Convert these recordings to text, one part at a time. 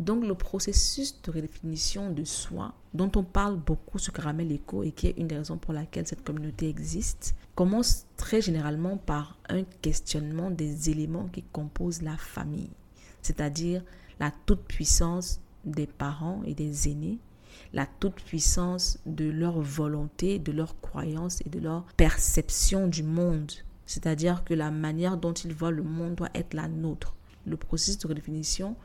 Donc le processus de redéfinition de soi, dont on parle beaucoup sur Caramel Echo et qui est une des raisons pour laquelle cette communauté existe, commence très généralement par un questionnement des éléments qui composent la famille, c'est-à-dire la toute-puissance des parents et des aînés, la toute-puissance de leur volonté, de leur croyance et de leur perception du monde. C'est-à-dire que la manière dont ils voient le monde doit être la nôtre. Le processus de redéfinition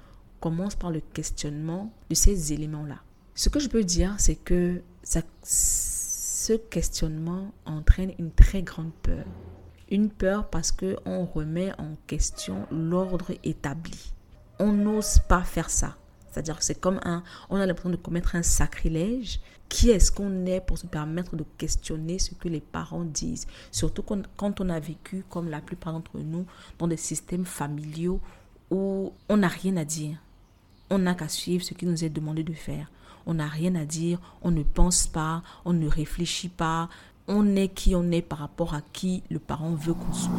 commence par le questionnement de ces éléments-là. Ce que je peux dire, c'est que ce questionnement entraîne une très grande peur. Une peur parce qu'on remet en question l'ordre établi. On n'ose pas faire ça. C'est-à-dire que c'est comme un, on a l'impression de commettre un sacrilège. Qui est-ce qu'on est pour se permettre de questionner ce que les parents disent? Surtout quand on a vécu, comme la plupart d'entre nous, dans des systèmes familiaux où on n'a rien à dire. On n'a qu'à suivre ce qui nous est demandé de faire. On n'a rien à dire, on ne pense pas, on ne réfléchit pas. On est qui on est par rapport à qui le parent veut qu'on soit.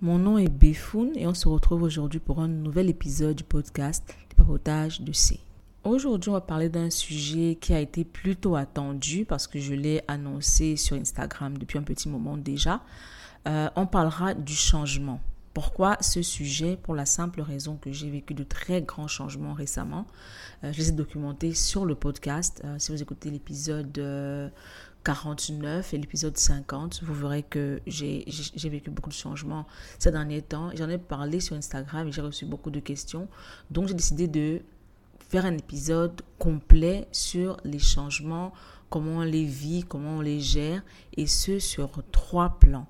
Mon nom est Befoun et on se retrouve aujourd'hui pour un nouvel épisode du podcast Les papotages de C. Aujourd'hui, on va parler d'un sujet qui a été plutôt attendu parce que je l'ai annoncé sur Instagram depuis un petit moment déjà. Euh, on parlera du changement. Pourquoi ce sujet? Pour la simple raison que j'ai vécu de très grands changements récemment. Euh, je les ai documentés sur le podcast. Euh, si vous écoutez l'épisode 49 et l'épisode 50, vous verrez que j'ai vécu beaucoup de changements ces derniers temps. J'en ai parlé sur Instagram et j'ai reçu beaucoup de questions. Donc j'ai décidé de faire un épisode complet sur les changements, comment on les vit, comment on les gère, et ce sur trois plans.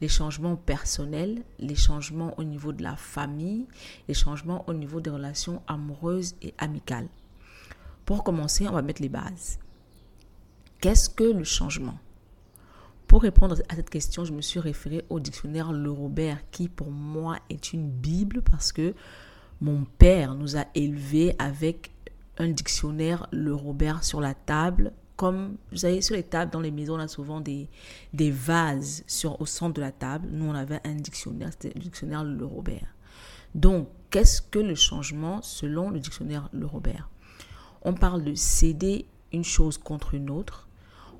Les changements personnels, les changements au niveau de la famille, les changements au niveau des relations amoureuses et amicales. Pour commencer, on va mettre les bases. Qu'est-ce que le changement? Pour répondre à cette question, je me suis référée au dictionnaire Le Robert, qui pour moi est une Bible parce que mon père nous a élevés avec un dictionnaire Le Robert sur la table. Comme vous savez, sur les tables dans les maisons, on a souvent des, vases au centre de la table. Nous, on avait un dictionnaire, c'était le dictionnaire Le Robert. Donc, qu'est-ce que le changement selon le dictionnaire Le Robert On parle de céder une chose contre une autre,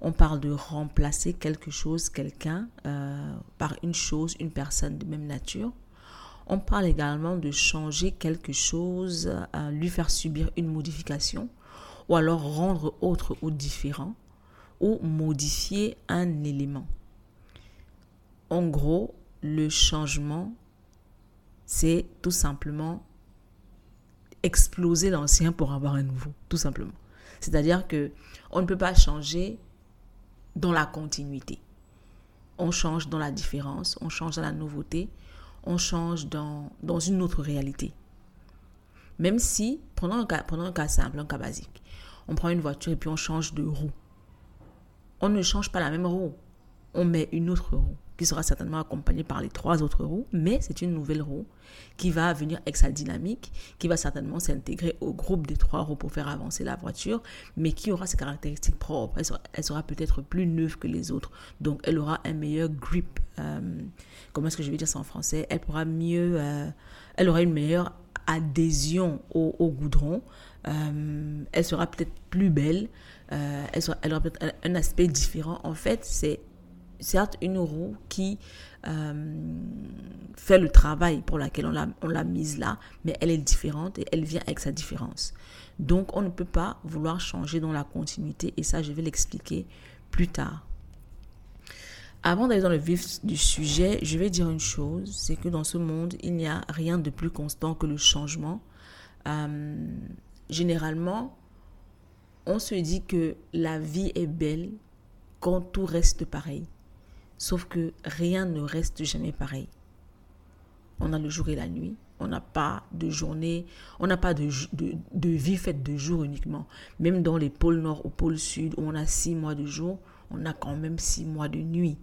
on parle de remplacer quelque chose, quelqu'un, euh, par une chose, une personne de même nature. On parle également de changer quelque chose, euh, lui faire subir une modification, ou alors rendre autre ou différent, ou modifier un élément. En gros, le changement, c'est tout simplement exploser l'ancien pour avoir un nouveau, tout simplement. C'est-à-dire que on ne peut pas changer dans la continuité. On change dans la différence, on change dans la nouveauté, on change dans, une autre réalité. Même si, prenons un, cas, prenons un cas simple, un cas basique, on prend une voiture et puis on change de roue. On ne change pas la même roue, on met une autre roue qui sera certainement accompagnée par les trois autres roues, mais c'est une nouvelle roue qui va venir avec dynamique, qui va certainement s'intégrer au groupe des trois roues pour faire avancer la voiture, mais qui aura ses caractéristiques propres. Elle sera, peut-être plus neuve que les autres, donc elle aura un meilleur grip. Euh, comment est-ce que je vais dire ça en français? Elle pourra mieux, euh, elle aura une meilleure adhésion au, goudron. Euh, elle sera peut-être plus belle. elle, elle aura peut-être un aspect différent. En fait, c'est certes une roue qui euh, fait le travail pour lequel on l'a mise là, mais elle est différente et elle vient avec sa différence. Donc on ne peut pas vouloir changer dans la continuité et ça je vais l'expliquer plus tard. Avant d'aller dans le vif du sujet, je vais dire une chose, c'est que dans ce monde, il n'y a rien de plus constant que le changement. Euh, généralement, on se dit que la vie est belle quand tout reste pareil. Sauf que rien ne reste jamais pareil. On a le jour et la nuit. On n'a pas de journée, on n'a pas de, vie faite de jour uniquement. Même dans les pôles nord au pôle sud, où on a six mois de jour, on a quand même six mois de nuit.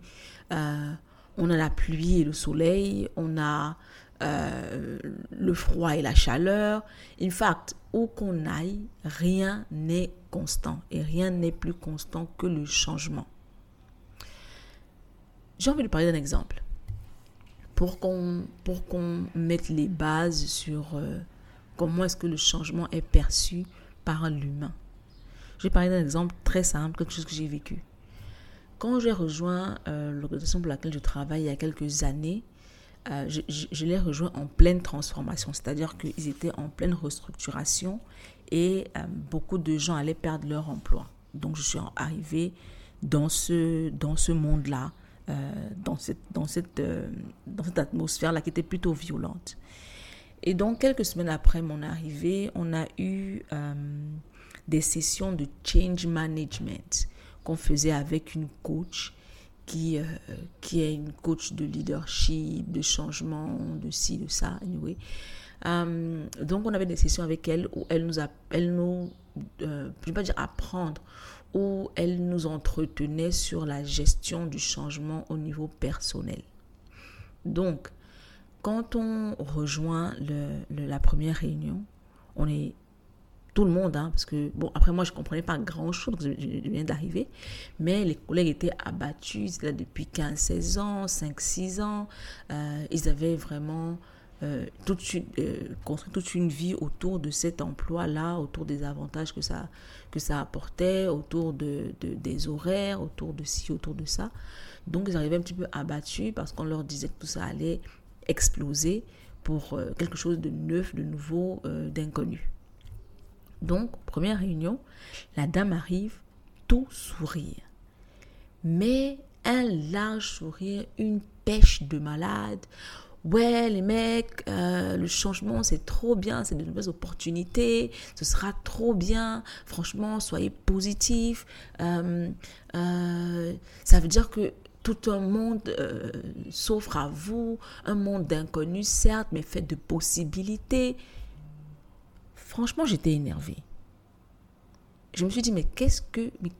Euh, on a la pluie et le soleil, on a euh, le froid et la chaleur. In fact, où qu'on aille, rien n'est constant et rien n'est plus constant que le changement. J'ai envie de parler d'un exemple pour qu'on pour qu'on mette les bases sur euh, comment est-ce que le changement est perçu par l'humain. Je vais parler d'un exemple très simple, quelque chose que j'ai vécu. Quand j'ai rejoint euh, l'organisation pour laquelle je travaille il y a quelques années, euh, je, je, l'ai rejoint en pleine transformation, c'est-à-dire qu'ils étaient en pleine restructuration et beaucoup de gens allaient perdre leur emploi. Donc je suis arrivée dans ce, dans ce monde-là, euh, dans cette, dans cette, dans cette atmosphère-là qui était plutôt violente. Et donc quelques semaines après mon arrivée, on a eu des sessions de change management qu'on faisait avec une coach qui, euh, qui est une coach de leadership, de changement, de ci, de ça, anyway. Euh, donc, on avait des sessions avec elle où elle nous, a, elle nous euh, je ne vais pas dire apprendre, où elle nous entretenait sur la gestion du changement au niveau personnel. Donc, quand on rejoint le, la première réunion, on est tout le monde, hein, parce que, bon, après moi, je ne comprenais pas grand-chose, je, viens d'arriver, mais les collègues étaient abattus, ils étaient là depuis 15-16 ans, 5-6 ans, euh, ils avaient vraiment euh, toute une, euh, construit toute une vie autour de cet emploi-là, autour des avantages que ça, que ça apportait, autour de, de, des horaires, autour de ci, autour de ça. Donc, ils arrivaient un petit peu abattus parce qu'on leur disait que tout ça allait exploser pour quelque chose de neuf, de nouveau, d'inconnu. Donc, première réunion, la dame arrive, tout sourire. Mais un large sourire, une pêche de malade. Ouais, les mecs, euh, le changement, c'est trop bien, c'est de nouvelles opportunités, ce sera trop bien. Franchement, soyez positifs. Euh, euh, ça veut dire que tout un monde s'offre à vous, un monde d'inconnus, certes, mais fait de possibilités. Franchement, j'étais énervée. Je me suis dit, mais qu'est-ce que. Mais,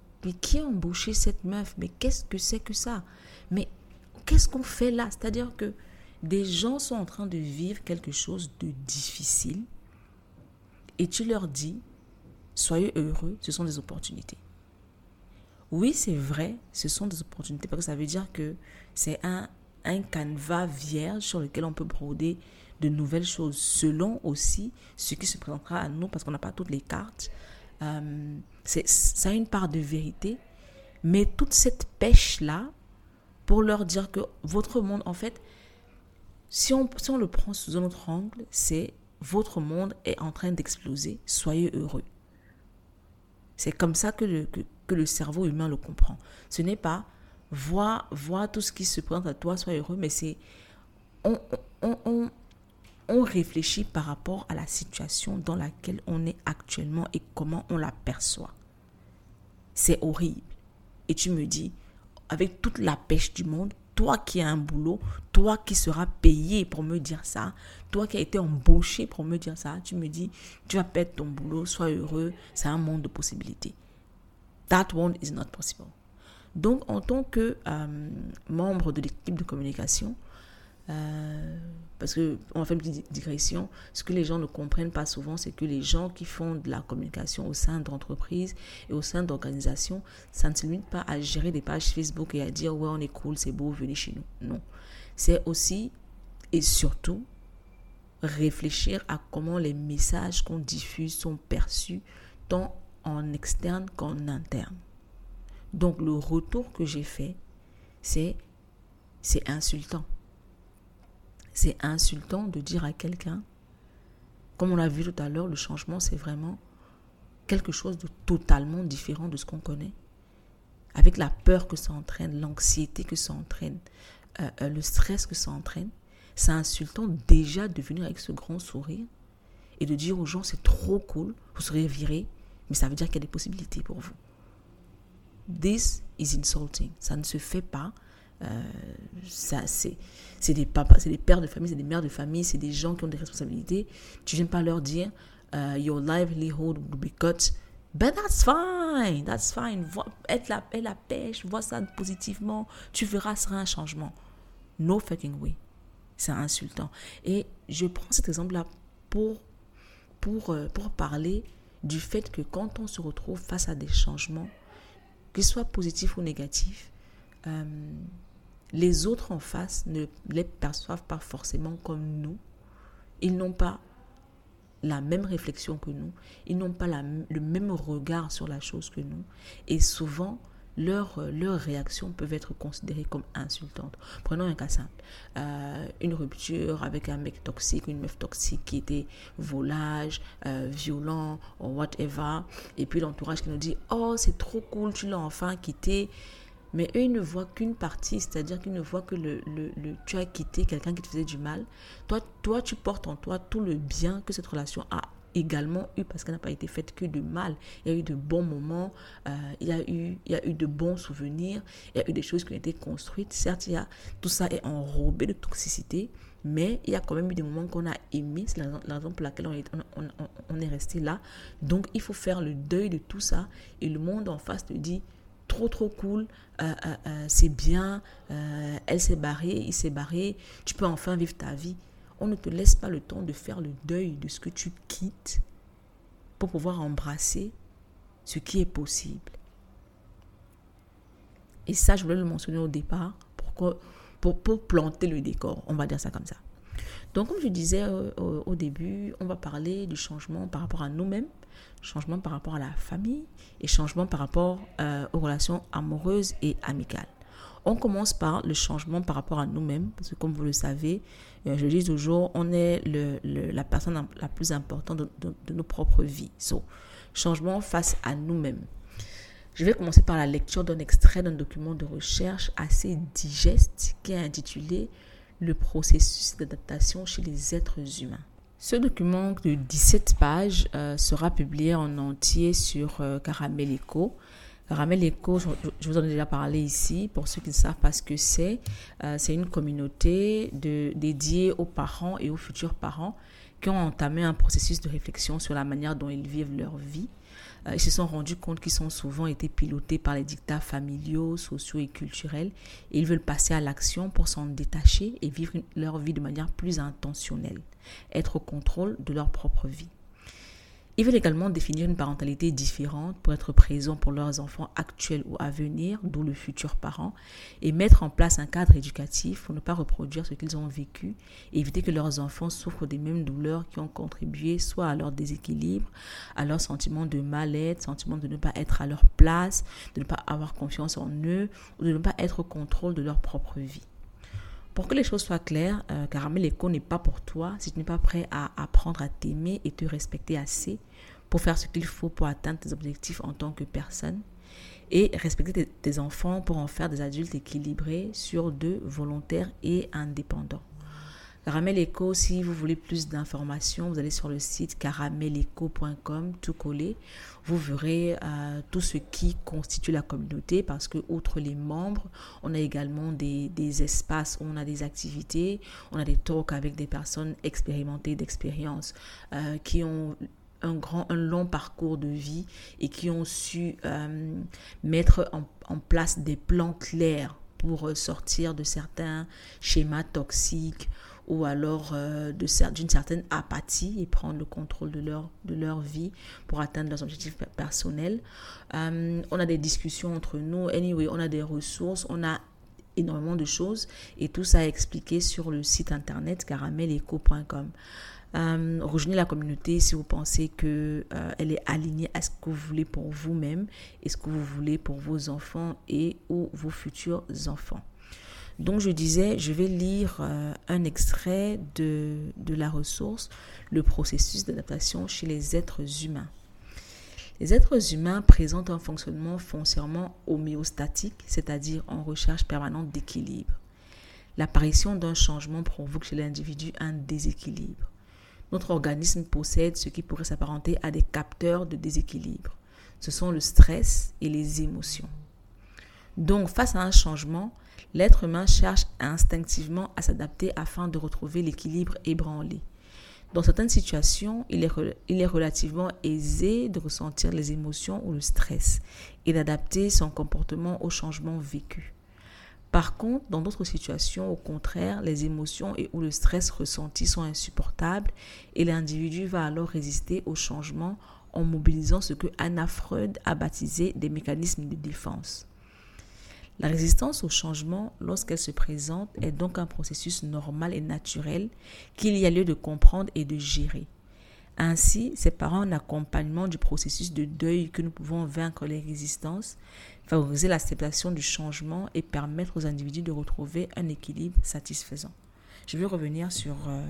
qui a embauché cette meuf? Mais qu'est-ce que c'est que ça? Mais qu'est-ce qu'on fait là? C'est-à-dire que des gens sont en train de vivre quelque chose de difficile et tu leur dis, soyez heureux, ce sont des opportunités. Oui, c'est vrai, ce sont des opportunités parce que ça veut dire que c'est un, un canevas vierge sur lequel on peut broder de nouvelles choses selon aussi ce qui se présentera à nous parce qu'on n'a pas toutes les cartes. Euh, ça a une part de vérité, mais toute cette pêche-là, pour leur dire que votre monde, en fait, si on, si on le prend sous un autre angle, c'est votre monde est en train d'exploser, soyez heureux. C'est comme ça que le, que, que, le cerveau humain le comprend. Ce n'est pas voir, voir tout ce qui se présente à toi, sois heureux, mais c'est on, on, on, on réfléchit par rapport à la situation dans laquelle on est actuellement et comment on la perçoit. C'est horrible. Et tu me dis, avec toute la pêche du monde, toi qui as un boulot, toi qui seras payé pour me dire ça, toi qui as été embauché pour me dire ça, tu me dis, tu vas perdre ton boulot, sois heureux, c'est un monde de possibilités. That one is not possible. Donc, en tant que euh, membre de l'équipe de communication, euh, parce que on fait une petite digression. Ce que les gens ne comprennent pas souvent, c'est que les gens qui font de la communication au sein d'entreprises et au sein d'organisations, ça ne se limite pas à gérer des pages Facebook et à dire ouais on est cool, c'est beau, venez chez nous. Non, c'est aussi et surtout réfléchir à comment les messages qu'on diffuse sont perçus tant en externe qu'en interne. Donc le retour que j'ai fait, c'est insultant. C'est insultant de dire à quelqu'un, comme on l'a vu tout à l'heure, le changement, c'est vraiment quelque chose de totalement différent de ce qu'on connaît. avec la peur que ça entraîne, l'anxiété que ça entraîne, euh, euh, le stress que ça entraîne, c'est insultant déjà de venir avec ce grand sourire et de dire aux gens c'est trop cool, vous serez viré, mais ça veut dire qu'il y a des possibilités pour vous. This is insulting. Ça ne se fait pas. Euh, ça, c'est, c'est des papas, c'est des pères de famille, c'est des mères de famille, c'est des gens qui ont des responsabilités. Tu viens pas leur dire uh, your livelihood will be cut. But that's fine, that's fine. être la, la pêche, vois ça positivement. Tu verras, ce sera un changement. No fucking way. C'est insultant. Et je prends cet exemple-là pour, pour, euh, pour parler du fait que quand on se retrouve face à des changements, qu'ils soient positifs ou négatifs, euh, les autres en face ne les perçoivent pas forcément comme nous. Ils n'ont pas la même réflexion que nous, ils n'ont pas le même regard sur la chose que nous. Et souvent, leurs, leurs réactions peuvent être considérées comme insultantes. Prenons un cas simple. Euh, une rupture avec un mec toxique, une meuf toxique qui était volage, euh, violent, whatever. Et puis l'entourage qui nous dit, oh, c'est trop cool, tu l'as enfin quitté. Mais eux, ils ne voient qu'une partie, c'est-à-dire qu'ils ne voient que le, le, tu as quitté quelqu'un qui te faisait du mal. Toi, toi, tu portes en toi tout le bien que cette relation a également eu parce qu'elle n'a pas été faite que de mal. Il y a eu de bons moments, euh, il, y a eu, il y a eu de bons souvenirs, il y a eu des choses qui ont été construites. Certes, il y a, tout ça est enrobé de toxicité, mais il y a quand même eu des moments qu'on a aimés. C'est la, raison pour laquelle on est, on est resté là. Donc, il faut faire le deuil de tout ça et le monde en face te dit trop trop cool, euh, euh, euh, c'est bien, elle s'est barrée, il s'est barré, tu peux enfin vivre ta vie. On ne te laisse pas le temps de faire le deuil de ce que tu quittes pour pouvoir embrasser ce qui est possible. Et ça, je voulais le mentionner au départ pour, pour, pour planter le décor, on va dire ça comme ça. Donc, comme je disais au début, on va parler du changement par rapport à nous-mêmes, changement par rapport à la famille et changement par rapport euh, aux relations amoureuses et amicales. On commence par le changement par rapport à nous-mêmes, parce que comme vous le savez, euh, je dis toujours, on est la personne la plus importante de, nos propres vies. Changement face à nous-mêmes. Je vais commencer par la lecture d'un extrait d'un document de recherche assez digeste qui est intitulé Le processus d'adaptation chez les êtres humains. Ce document de 17 pages euh, sera publié en entier sur euh, Caramel Eco. Caramel Eco, je, vous en ai déjà parlé ici, pour ceux qui ne savent pas ce que c'est, euh, c'est une communauté dédiée aux parents et aux futurs parents qui ont entamé un processus de réflexion sur la manière dont ils vivent leur vie ils se sont rendus compte qu'ils sont souvent été pilotés par les dictats familiaux, sociaux et culturels et ils veulent passer à l'action pour s'en détacher et vivre leur vie de manière plus intentionnelle, être au contrôle de leur propre vie. Ils veulent également définir une parentalité différente pour être présents pour leurs enfants actuels ou à venir, d'où le futur parent, et mettre en place un cadre éducatif pour ne pas reproduire ce qu'ils ont vécu et éviter que leurs enfants souffrent des mêmes douleurs qui ont contribué soit à leur déséquilibre, à leur sentiment de mal-être, sentiment de ne pas être à leur place, de ne pas avoir confiance en eux ou de ne pas être au contrôle de leur propre vie. Pour que les choses soient claires, euh, Caramel n'est pas pour toi si tu n'es pas prêt à apprendre à t'aimer et te respecter assez pour faire ce qu'il faut pour atteindre tes objectifs en tant que personne et respecter tes, enfants pour en faire des adultes équilibrés, sur deux, volontaires et indépendants. Caramel Eco, si vous voulez plus d'informations, vous allez sur le site carameleco.com, tout collé. Vous verrez euh, tout ce qui constitue la communauté parce que, outre les membres, on a également des, espaces on a des activités, on a des talks avec des personnes expérimentées d'expérience euh, qui ont un long parcours de vie et qui ont su euh, mettre en, place des plans clairs pour sortir de certains schémas toxiques ou alors euh, d'une certaine apathie et prendre le contrôle de leur, de leur vie pour atteindre leurs objectifs personnels. Euh, on a des discussions entre nous. Anyway, on a des ressources, on a énormément de choses et tout ça est expliqué sur le site internet carameleco.com. Euh, rejoignez la communauté si vous pensez que euh, elle est alignée à ce que vous voulez pour vous-même et ce que vous voulez pour vos enfants et ou vos futurs enfants. Donc je disais, je vais lire euh, un extrait de, de la ressource, le processus d'adaptation chez les êtres humains. Les êtres humains présentent un fonctionnement foncièrement homéostatique, c'est-à-dire en recherche permanente d'équilibre. L'apparition d'un changement provoque chez l'individu un déséquilibre. Notre organisme possède ce qui pourrait s'apparenter à des capteurs de déséquilibre. Ce sont le stress et les émotions. Donc, face à un changement, l'être humain cherche instinctivement à s'adapter afin de retrouver l'équilibre ébranlé. Dans certaines situations, il est, relativement aisé de ressentir les émotions ou le stress et d'adapter son comportement au changement vécu. Par contre, dans d'autres situations, au contraire, les émotions et ou le stress ressenti sont insupportables et l'individu va alors résister au changement en mobilisant ce que Anna Freud a baptisé des mécanismes de défense. La résistance au changement, lorsqu'elle se présente, est donc un processus normal et naturel qu'il y a lieu de comprendre et de gérer. Ainsi, c'est par un accompagnement du processus de deuil que nous pouvons vaincre les résistances, favoriser l'acceptation du changement et permettre aux individus de retrouver un équilibre satisfaisant. Je vais revenir sur euh,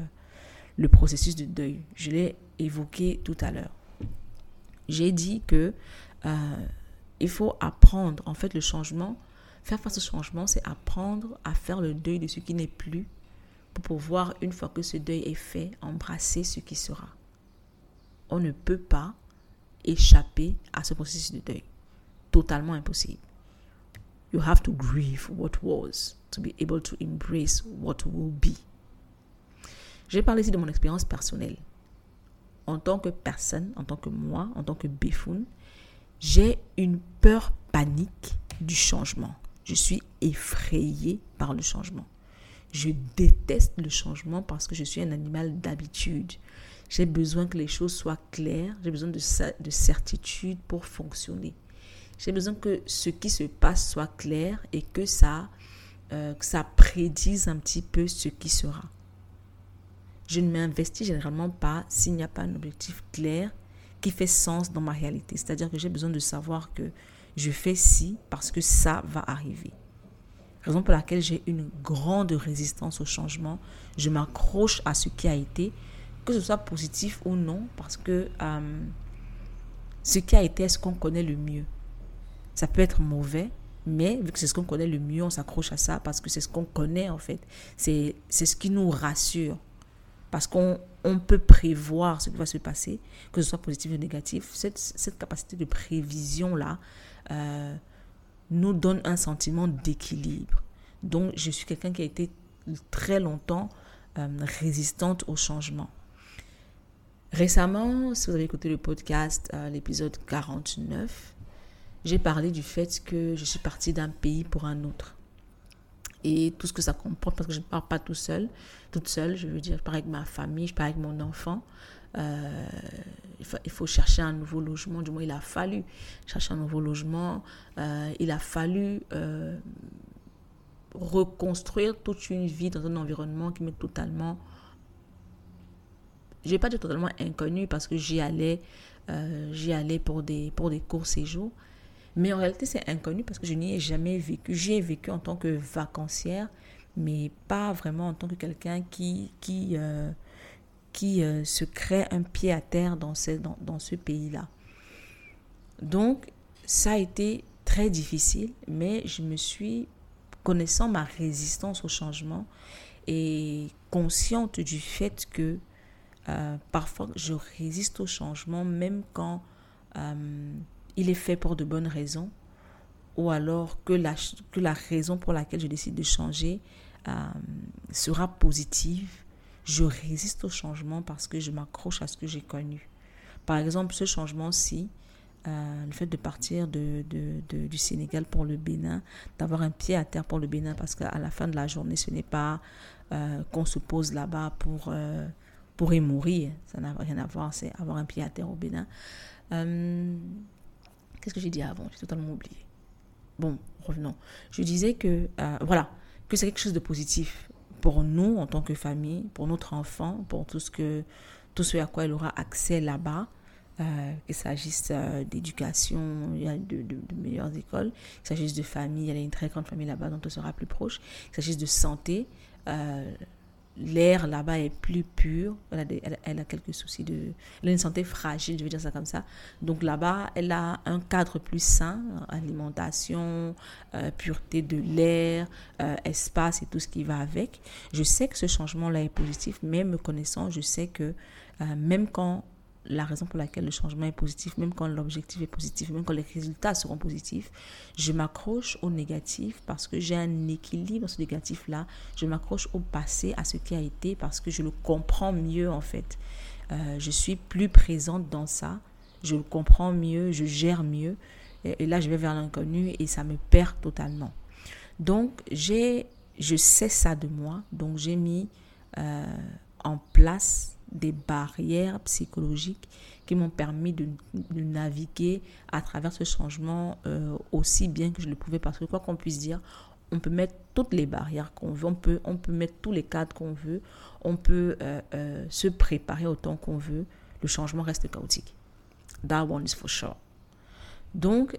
le processus de deuil. Je l'ai évoqué tout à l'heure. J'ai dit que euh, il faut apprendre, en fait, le changement Faire face au changement, c'est apprendre à faire le deuil de ce qui n'est plus pour pouvoir, une fois que ce deuil est fait, embrasser ce qui sera. On ne peut pas échapper à ce processus de deuil. Totalement impossible. You have to grieve what was to be able to embrace what will be. Je vais parler ici de mon expérience personnelle. En tant que personne, en tant que moi, en tant que Bifun, j'ai une peur panique du changement. Je suis effrayée par le changement. Je déteste le changement parce que je suis un animal d'habitude. J'ai besoin que les choses soient claires, j'ai besoin de, de certitude pour fonctionner. J'ai besoin que ce qui se passe soit clair et que ça, euh, que ça prédise un petit peu ce qui sera. Je ne m'investis généralement pas s'il n'y a pas un objectif clair qui fait sens dans ma réalité. C'est-à-dire que j'ai besoin de savoir que je fais ci parce que ça va arriver. Raison pour laquelle j'ai une grande résistance au changement. Je m'accroche à ce qui a été, que ce soit positif ou non, parce que euh, ce qui a été est ce qu'on connaît le mieux? Ça peut être mauvais, mais vu que c'est ce qu'on connaît le mieux, on s'accroche à ça parce que c'est ce qu'on connaît en fait. C'est ce qui nous rassure. Parce qu'on on peut prévoir ce qui va se passer, que ce soit positif ou négatif. Cette, cette capacité de prévision-là, euh, nous donne un sentiment d'équilibre. Donc, je suis quelqu'un qui a été très longtemps euh, résistante au changement. Récemment, si vous avez écouté le podcast, euh, l'épisode 49, j'ai parlé du fait que je suis partie d'un pays pour un autre. Et tout ce que ça comporte, parce que je ne pars pas tout seul, toute seule, je veux dire, je pars avec ma famille, je pars avec mon enfant. Euh, il, faut, chercher un nouveau logement, du moins il a fallu chercher un nouveau logement, euh, il a fallu euh, reconstruire toute une vie dans un environnement qui m'est totalement, je vais pas dire totalement inconnu parce que j'y allais, j'y allais pour des, pour des courts séjours, mais en réalité c'est inconnu parce que je n'y ai jamais vécu, j'y ai vécu en tant que vacancière, mais pas vraiment en tant que quelqu'un qui, qui qui euh, se crée un pied à terre dans ce, dans, dans ce pays-là. Donc, ça a été très difficile, mais je me suis, connaissant ma résistance au changement et consciente du fait que euh, parfois je résiste au changement même quand euh, il est fait pour de bonnes raisons ou alors que la, que la raison pour laquelle je décide de changer sera positive je résiste au changement parce que je m'accroche à ce que j'ai connu. Par exemple, ce changement-ci, euh, le fait de partir de, du Sénégal pour le Bénin, d'avoir un pied à terre pour le Bénin, parce qu'à la fin de la journée, ce n'est pas euh, qu'on se pose là-bas pour, euh, pour y mourir. Ça n'a rien à voir, c'est avoir un pied à terre au Bénin. Qu'est-ce que j'ai dit avant? J'ai totalement oublié. Bon, revenons. Je disais que, voilà, que c'est quelque chose de positif pour nous en tant que famille, pour notre enfant, pour tout ce, que, tout ce à quoi elle aura accès là-bas, euh, qu'il s'agisse euh, d'éducation, il de, meilleures écoles, qu'il s'agisse de famille, il y a une très grande famille là-bas dont on sera plus proche, qu'il s'agisse de santé, euh, l'air là-bas est plus pur. Elle a, quelques soucis de... Elle a une santé fragile, je vais dire ça comme ça. Donc là-bas, elle a un cadre plus sain, alimentation, euh, pureté de l'air, euh, espace et tout ce qui va avec. Je sais que ce changement-là est positif, mais me connaissant, je sais que euh, même quand la raison pour laquelle le changement est positif, même quand l'objectif est positif, même quand les résultats seront positifs, je m'accroche au négatif parce que j'ai un équilibre ce négatif-là. Je m'accroche au passé, à ce qui a été parce que je le comprends mieux en fait. Euh, je suis plus présente dans ça, je le comprends mieux, je gère mieux. Et, là, je vais vers l'inconnu et ça me perd totalement. Donc, j'ai, je sais ça de moi, donc j'ai mis euh, en place des barrières psychologiques qui m'ont permis de, naviguer à travers ce changement euh, aussi bien que je le pouvais. Parce que quoi qu'on puisse dire, on peut mettre toutes les barrières qu'on veut, on peut, on peut mettre tous les cadres qu'on veut, on peut euh, euh, se préparer autant qu'on veut. Le changement reste chaotique. That one is for sure. Donc,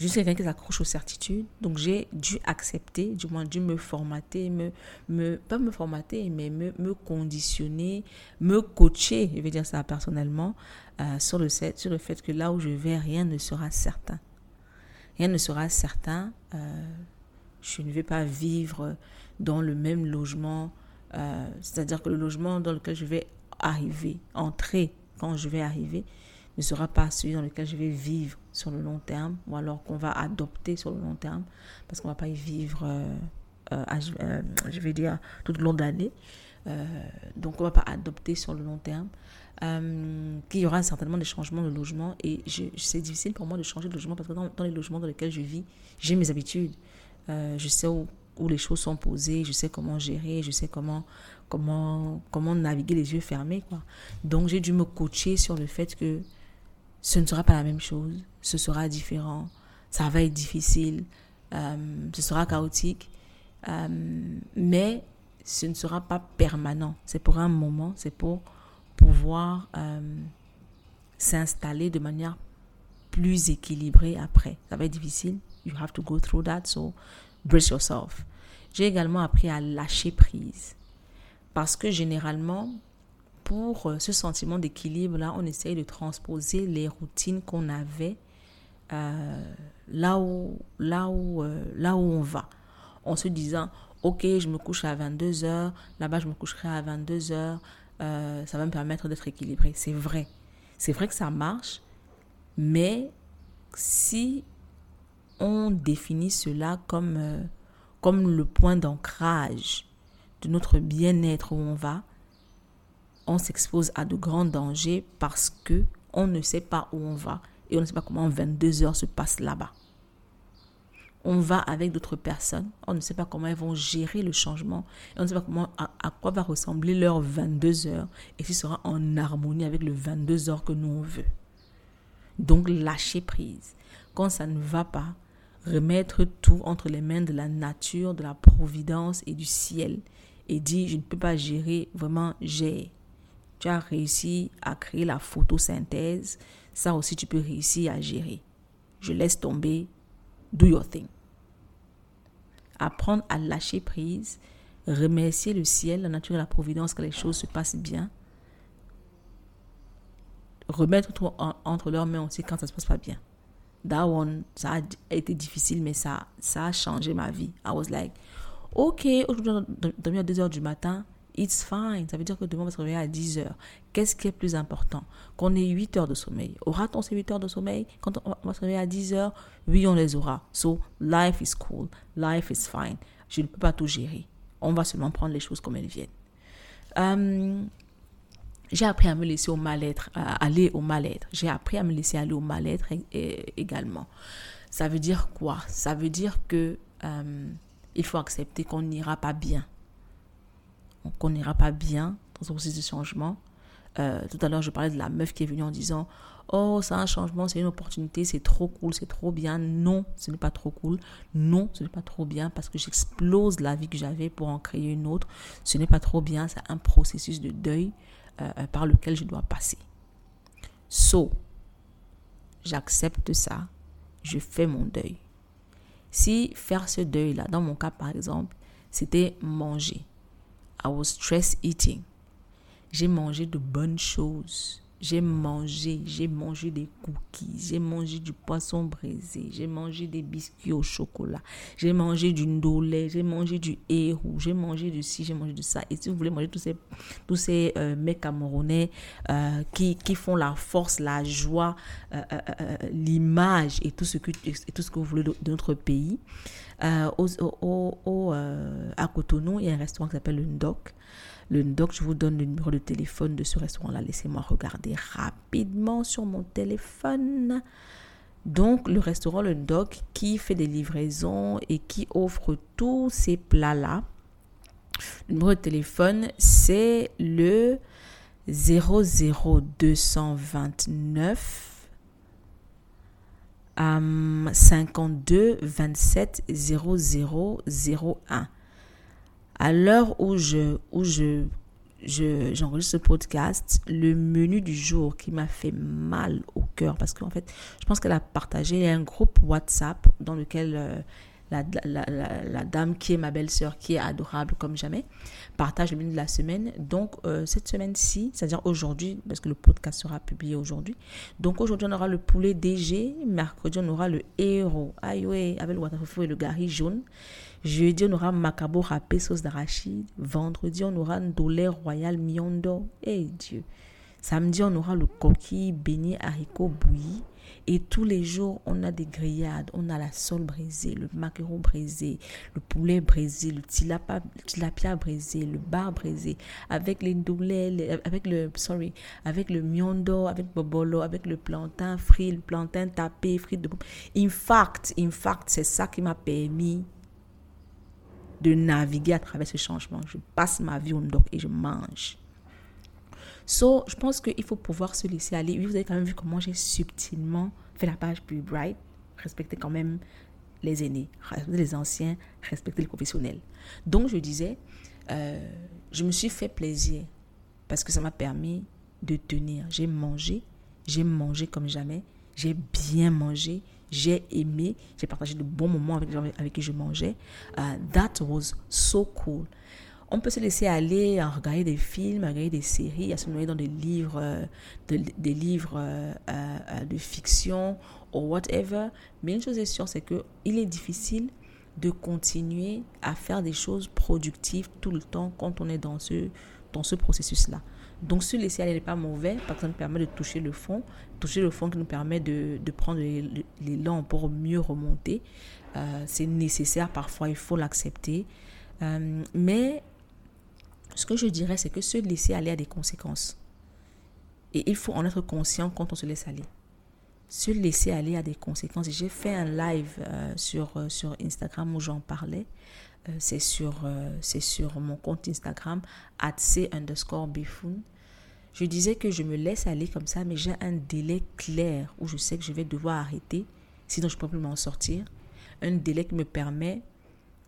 je suis quelqu'un qui s'accroche aux certitudes. Donc, j'ai dû accepter, du moins dû me formater, me, pas me formater, mais me, conditionner, me coacher, je vais dire ça personnellement, euh, sur, le, sur le fait que là où je vais, rien ne sera certain. Rien ne sera certain. Euh, je ne vais pas vivre dans le même logement, euh, c'est-à-dire que le logement dans lequel je vais arriver, entrer quand je vais arriver, ne sera pas celui dans lequel je vais vivre sur le long terme ou alors qu'on va adopter sur le long terme parce qu'on ne va pas y vivre, euh, euh, euh, je vais dire, tout le long de l'année. donc on ne va pas adopter sur le long terme. qu'il y aura certainement des changements de logement et c'est difficile pour moi de changer de logement parce que dans, les logements dans lesquels je vis, j'ai mes habitudes. je sais où, où, les choses sont posées, je sais comment gérer, je sais comment, comment, comment naviguer les yeux fermés. Quoi. Donc j'ai dû me coacher sur le fait que ce ne sera pas la même chose, ce sera différent, ça va être difficile, euh, ce sera chaotique, euh, mais ce ne sera pas permanent. C'est pour un moment, c'est pour pouvoir euh, s'installer de manière plus équilibrée après. Ça va être difficile. You have to go through that, so brace yourself. J'ai également appris à lâcher prise. Parce que généralement, pour euh, ce sentiment d'équilibre-là, on essaye de transposer les routines qu'on avait euh, là, où, là, où, euh, là où on va. En se disant, ok, je me couche à 22h, là-bas je me coucherai à 22h, ça va me permettre d'être équilibré. C'est vrai. C'est vrai que ça marche, mais si on définit cela comme, comme le point d'ancrage de notre bien-être où on va, on s'expose à de grands dangers parce que on ne sait pas où on va et on ne sait pas comment 22 heures se passent là-bas. On va avec d'autres personnes, on ne sait pas comment elles vont gérer le changement, et on ne sait pas comment, à, quoi va ressembler leur 22 heures et si sera en harmonie avec le 22 heures que nous on veut. Donc lâcher prise. Quand ça ne va pas, remettre tout entre les mains de la nature, de la providence et du ciel et dire je ne peux pas gérer, vraiment j'ai tu as réussi à créer la photosynthèse, ça aussi tu peux réussir à gérer. Je laisse tomber, do your thing. Apprendre à lâcher prise, remercier le ciel, la nature et la providence que les choses se passent bien. Remettre tout entre leurs mains aussi quand ça se passe pas bien. That one, ça a été difficile, mais ça, ça a changé ma vie. I was like, ok, aujourd'hui, dormir à 2 heures du matin, It's fine. Ça veut dire que demain, on va se réveiller à 10 heures. Qu'est-ce qui est plus important? Qu'on ait 8 heures de sommeil. Aura-t-on ces 8 heures de sommeil? Quand on va se réveiller à 10 heures Oui, on les aura. So, life is cool. Life is fine. Je ne peux pas tout gérer. On va seulement prendre les choses comme elles viennent. Euh, j'ai appris à me laisser au mal-être, aller au mal-être. J'ai appris à me laisser aller au mal-être également. Ça veut dire quoi? Ça veut dire que euh, il faut accepter qu'on n'ira pas bien qu'on n'ira pas bien dans ce processus de changement. Euh, tout à l'heure, je parlais de la meuf qui est venue en disant Oh, c'est un changement, c'est une opportunité, c'est trop cool, c'est trop bien. Non, ce n'est pas trop cool. Non, ce n'est pas trop bien parce que j'explose la vie que j'avais pour en créer une autre. Ce n'est pas trop bien, c'est un processus de deuil euh, euh, par lequel je dois passer. So, j'accepte ça, je fais mon deuil. Si faire ce deuil-là, dans mon cas par exemple, c'était manger. I was stress eating. J'ai mangé de bonnes choses. J'ai mangé, j'ai mangé des cookies, j'ai mangé du poisson braisé, j'ai mangé des biscuits au chocolat, j'ai mangé du ndolé, j'ai mangé du héros, j'ai mangé de ci, j'ai mangé de ça. Et si vous voulez manger tous ces, tous ces euh, mecs camerounais euh, qui, qui font la force, la joie, euh, l'image et tout ce que et tout ce que vous voulez de, notre pays, au, à Cotonou, il y a un restaurant qui s'appelle le Ndoc le NDOC, je vous donne le numéro de téléphone de ce restaurant-là. Laissez-moi regarder rapidement sur mon téléphone. Donc, le restaurant Le NDOC qui fait des livraisons et qui offre tous ces plats-là. Le numéro de téléphone, c'est le 00229 52 27 0001 à l'heure où je, où je, je, j'enregistre ce podcast, le menu du jour qui m'a fait mal au cœur, parce qu'en fait, je pense qu'elle a partagé un groupe WhatsApp dans lequel euh, la, la, la, dame qui est ma belle-sœur, qui est adorable comme jamais, partage le menu de la semaine. Donc, euh, cette semaine-ci, c'est-à-dire aujourd'hui, parce que le podcast sera publié aujourd'hui. Donc, aujourd'hui, on aura le poulet DG. Mercredi, on aura le héros. Aïe, avec le waterfou et le gari jaune. Jeudi, on aura macabo râpé sauce d'arachide. Vendredi, on aura ndolé royal miondo. Eh Dieu. Samedi, on aura le coquille béni haricot bouilli. Et tous les jours, on a des grillades, on a la sole brisée, le maquereau brisé, le poulet brisé, le tilapia, tilapia brisé, le bar brisé, avec les avec le, sorry, avec le miondo, avec bobolo, avec le plantain frit, le plantain tapé, frit de In fact, in fact, c'est ça qui m'a permis de naviguer à travers ce changement. Je passe ma vie au doc et je mange. So, je pense qu'il faut pouvoir se laisser aller. Vous avez quand même vu comment j'ai subtilement fait la page plus bright. Respecter quand même les aînés, respecter les anciens, respecter les professionnels. Donc, je disais, euh, je me suis fait plaisir parce que ça m'a permis de tenir. J'ai mangé, j'ai mangé comme jamais, j'ai bien mangé, j'ai aimé, j'ai partagé de bons moments avec les gens avec qui je mangeais. Uh, that was so cool on peut se laisser aller à regarder des films, à regarder des séries, à se noyer dans des livres, euh, des livres euh, euh, de fiction ou whatever. Mais une chose est sûre, c'est que il est difficile de continuer à faire des choses productives tout le temps quand on est dans ce, dans ce processus-là. Donc, se laisser aller n'est pas mauvais parce que ça nous permet de toucher le fond, toucher le fond qui nous permet de, de prendre l'élan pour mieux remonter. c'est nécessaire parfois, il faut l'accepter. mais ce que je dirais, c'est que se laisser aller a des conséquences. Et il faut en être conscient quand on se laisse aller. Se laisser aller a des conséquences. J'ai fait un live euh, sur, euh, sur Instagram où j'en parlais. Euh, c'est sur, c'est sur mon compte Instagram, atc underscore bifoun. Je disais que je me laisse aller comme ça, mais j'ai un délai clair où je sais que je vais devoir arrêter, sinon je ne peux plus m'en sortir. Un délai qui me permet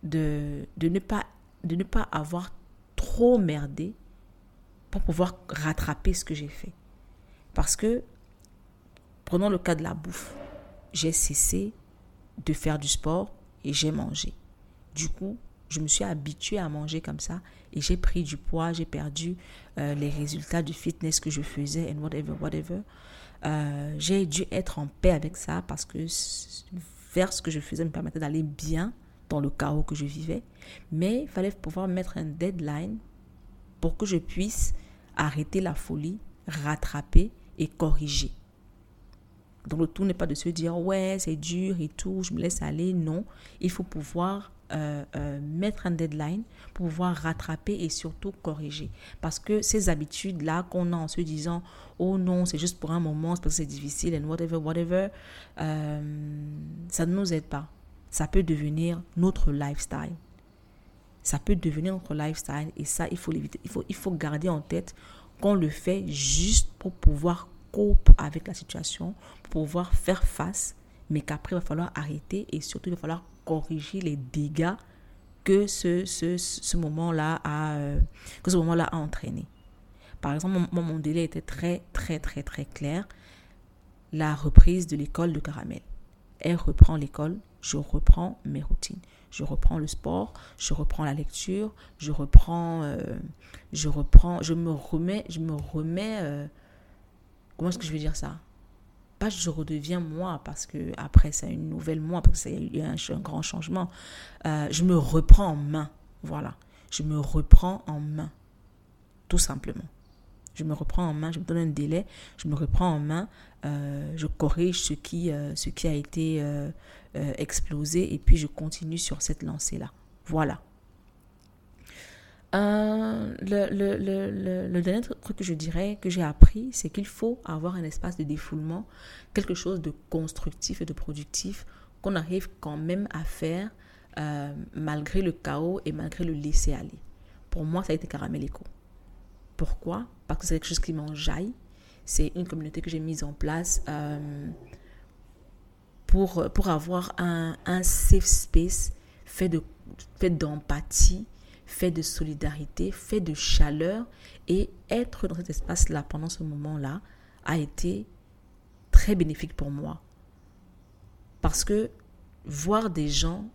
de, de, ne pas, de ne pas avoir trop merdé pour pouvoir rattraper ce que j'ai fait. Parce que, prenons le cas de la bouffe, j'ai cessé de faire du sport et j'ai mangé. Du coup, je me suis habituée à manger comme ça et j'ai pris du poids, j'ai perdu euh, les résultats du fitness que je faisais and whatever, whatever. Euh, j'ai dû être en paix avec ça parce que faire ce que je faisais me permettait d'aller bien dans le chaos que je vivais. Mais il fallait pouvoir mettre un deadline pour que je puisse arrêter la folie, rattraper et corriger. Donc le tout n'est pas de se dire ouais c'est dur et tout, je me laisse aller. Non, il faut pouvoir euh, euh, mettre un deadline pour pouvoir rattraper et surtout corriger. Parce que ces habitudes-là qu'on a en se disant oh non c'est juste pour un moment, c'est parce que c'est difficile and whatever, whatever, euh, ça ne nous aide pas ça peut devenir notre lifestyle. Ça peut devenir notre lifestyle et ça, il faut l'éviter. Il faut, il faut garder en tête qu'on le fait juste pour pouvoir cope avec la situation, pour pouvoir faire face, mais qu'après, il va falloir arrêter et surtout, il va falloir corriger les dégâts que ce, ce, ce moment-là a, euh, moment-là a entraîné. Par exemple, mon, délai était très, très, très, très clair. La reprise de l'école de caramel. Elle reprend l'école je reprends mes routines. Je reprends le sport, je reprends la lecture, je reprends, euh, je reprends, je me remets, je me remets. Euh, comment est-ce que je veux dire ça? Je redeviens moi parce que après c'est une nouvelle moi parce qu'il y a un, un grand changement. Euh, je me reprends en main, voilà. Je me reprends en main, tout simplement. Je me reprends en main, je me donne un délai, je me reprends en main, euh, je corrige ce qui, euh, ce qui a été explosé et puis je continue sur cette lancée-là. Voilà. Le, le, dernier truc que je dirais que j'ai appris, c'est qu'il faut avoir un espace de défoulement, quelque chose de constructif et de productif qu'on arrive quand même à faire malgré le chaos et malgré le laisser aller. Pour moi, ça a été caramélico. Pourquoi? Parce que c'est quelque chose qui m'enjaille. C'est une communauté que j'ai mise en place euh, pour, pour avoir un, safe space fait de fait d'empathie, fait de solidarité, fait de chaleur. Et être dans cet espace-là pendant ce moment-là a été très bénéfique pour moi. Parce que voir des gens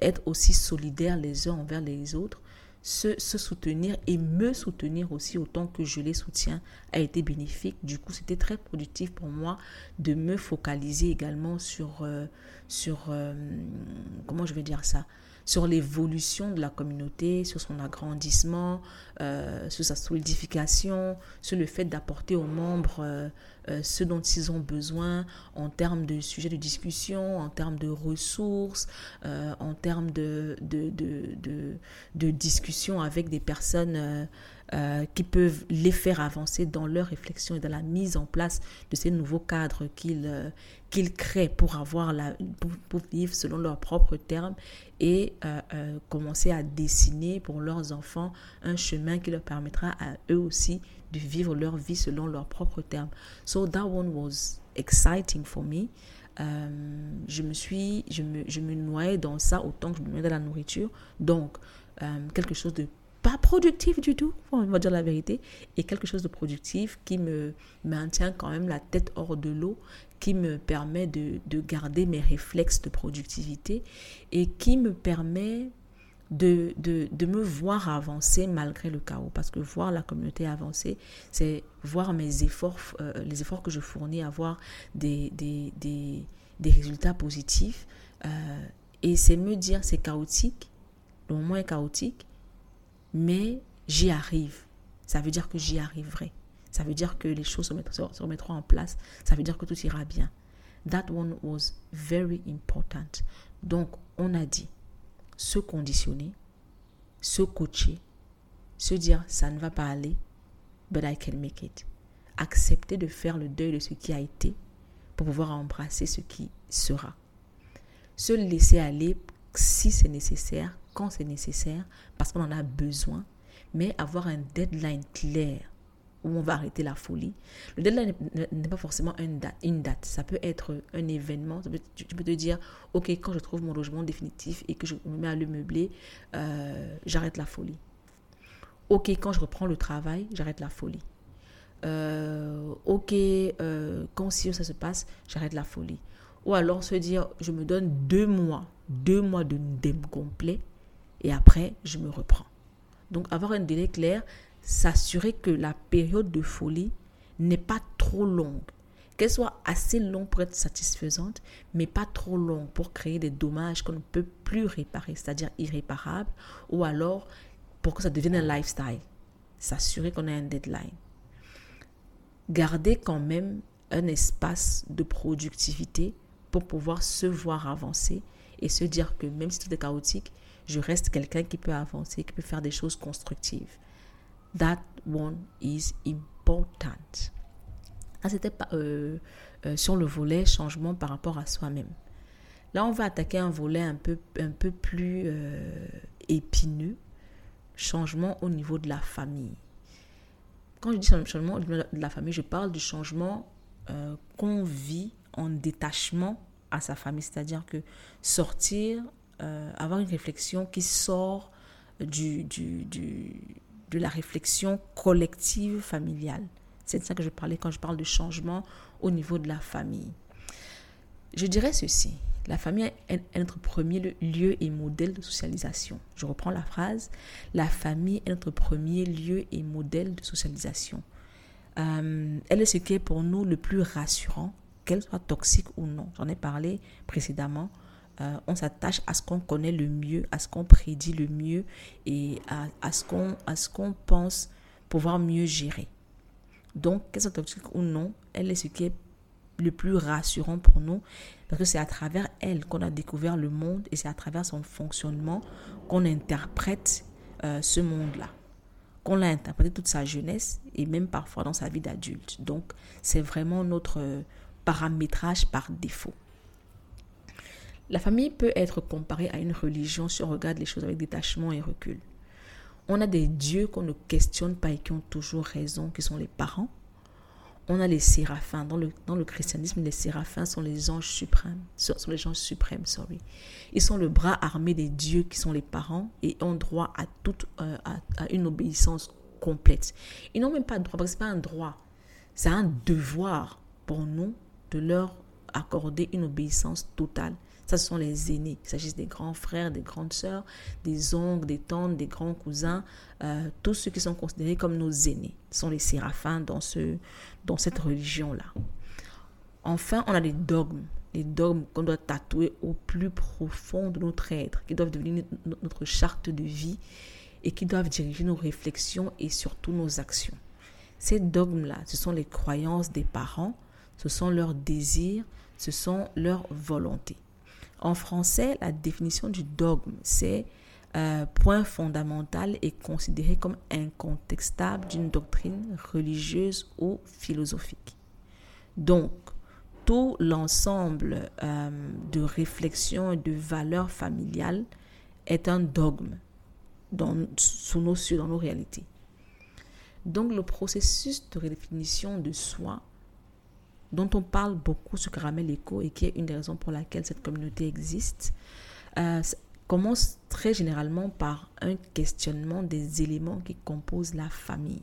être aussi solidaires les uns envers les autres, se, soutenir et me soutenir aussi autant que je les soutiens a été bénéfique. Du coup, c'était très productif pour moi de me focaliser également sur, euh, euh, comment je vais dire ça, sur l'évolution de la communauté, sur son agrandissement, euh, sur sa solidification, sur le fait d'apporter aux membres euh, euh, ce dont ils ont besoin en termes de sujets de discussion, en termes de ressources, en termes de, de, de, de, discussion avec des personnes euh, qui peuvent les faire avancer dans leur réflexion et dans la mise en place de ces nouveaux cadres qu'ils euh, créent pour avoir la, pour, vivre selon leurs propres termes et euh, commencer à dessiner pour leurs enfants un chemin qui leur permettra à eux aussi de vivre leur vie selon leurs propres termes. So that one was exciting for me. je me suis, je me, je me noyais dans ça autant que je me noyais dans la nourriture. Donc, quelque chose de pas productif du tout, on va dire la vérité, et quelque chose de productif qui me maintient quand même la tête hors de l'eau, qui me permet de, de, garder mes réflexes de productivité et qui me permet de, de, de, me voir avancer malgré le chaos. Parce que voir la communauté avancer, c'est voir mes efforts, euh, les efforts que je fournis, avoir des, des, des, des résultats positifs. Euh, et c'est me dire, c'est chaotique, le moment est chaotique, mais j'y arrive. Ça veut dire que j'y arriverai. Ça veut dire que les choses se remettront, en place. Ça veut dire que tout ira bien. That one was very important. Donc, on a dit se conditionner, se coacher, se dire ça ne va pas aller, but I can make it. Accepter de faire le deuil de ce qui a été pour pouvoir embrasser ce qui sera. Se laisser aller si c'est nécessaire, quand c'est nécessaire, parce qu'on en a besoin, mais avoir un deadline clair où on va arrêter la folie. Le deadline n'est pas forcément une date. Ça peut être un événement. Tu peux te dire, OK, quand je trouve mon logement définitif et que je me mets à le meubler, euh, j'arrête la folie. OK, quand je reprends le travail, j'arrête la folie. Euh, OK, euh, quand si ça se passe, j'arrête la folie. Ou alors se dire, je me donne deux mois, deux mois de ndem complet et après, je me reprends. Donc, avoir un délai clair, s'assurer que la période de folie n'est pas trop longue. Qu'elle soit assez longue pour être satisfaisante, mais pas trop longue pour créer des dommages qu'on ne peut plus réparer, c'est-à-dire irréparables, ou alors pour que ça devienne un lifestyle. S'assurer qu'on a un deadline. Garder quand même un espace de productivité pour pouvoir se voir avancer et se dire que même si tout est chaotique, je reste quelqu'un qui peut avancer, qui peut faire des choses constructives. That one is important. Ça, c'était euh, euh, sur le volet changement par rapport à soi-même. Là, on va attaquer un volet un peu, un peu plus euh, épineux, changement au niveau de la famille. Quand je dis changement au niveau de la famille, je parle du changement qu'on vit en détachement à sa famille, c'est-à-dire que sortir euh, avoir une réflexion qui sort du, du, du, de la réflexion collective familiale. C'est de ça que je parlais quand je parle de changement au niveau de la famille. Je dirais ceci. La famille est notre premier lieu et modèle de socialisation. Je reprends la phrase. La famille est notre premier lieu et modèle de socialisation. Euh, elle est ce qui est pour nous le plus rassurant, qu'elle soit toxique ou non. J'en ai parlé précédemment. Euh, on s'attache à ce qu'on connaît le mieux, à ce qu'on prédit le mieux et à, à ce qu'on pense pouvoir mieux gérer. Donc, qu'elle soit toxique ou non, elle est ce qui est le plus rassurant pour nous parce que c'est à travers elle qu'on a découvert le monde et c'est à travers son fonctionnement qu'on interprète euh, ce monde-là, qu'on l'a interprété toute sa jeunesse et même parfois dans sa vie d'adulte. Donc c'est vraiment notre euh, paramétrage par défaut. La famille peut être comparée à une religion si on regarde les choses avec détachement et recul. On a des dieux qu'on ne questionne pas et qui ont toujours raison, qui sont les parents on a les séraphins. Dans le, dans le christianisme, les séraphins sont les anges suprêmes. Sont, les anges suprêmes, sorry. Ils sont le bras armé des dieux qui sont les parents et ont droit à toute euh, à, une obéissance complète. Ils n'ont même pas droit, parce que ce pas un droit. C'est un devoir pour nous de leur accorder une obéissance totale. Ça, ce sont les aînés. Il s'agisse des grands frères, des grandes sœurs, des oncles, des tantes, des grands cousins, euh, tous ceux qui sont considérés comme nos aînés. Ce sont les séraphins dans, ce, dans cette religion-là. Enfin, on a les dogmes. Les dogmes qu'on doit tatouer au plus profond de notre être, qui doivent devenir notre charte de vie et qui doivent diriger nos réflexions et surtout nos actions. Ces dogmes-là, ce sont les croyances des parents, ce sont leurs désirs, ce sont leurs volontés. En français, la définition du dogme, c'est euh, point fondamental et considéré comme incontestable d'une doctrine religieuse ou philosophique. Donc, tout l'ensemble euh, de réflexions et de valeurs familiales est un dogme dans, sous nos dans nos réalités. Donc, le processus de redéfinition de soi dont on parle beaucoup sur Caramel Echo et qui est une des raisons pour laquelle cette communauté existe, euh, commence très généralement par un questionnement des éléments qui composent la famille,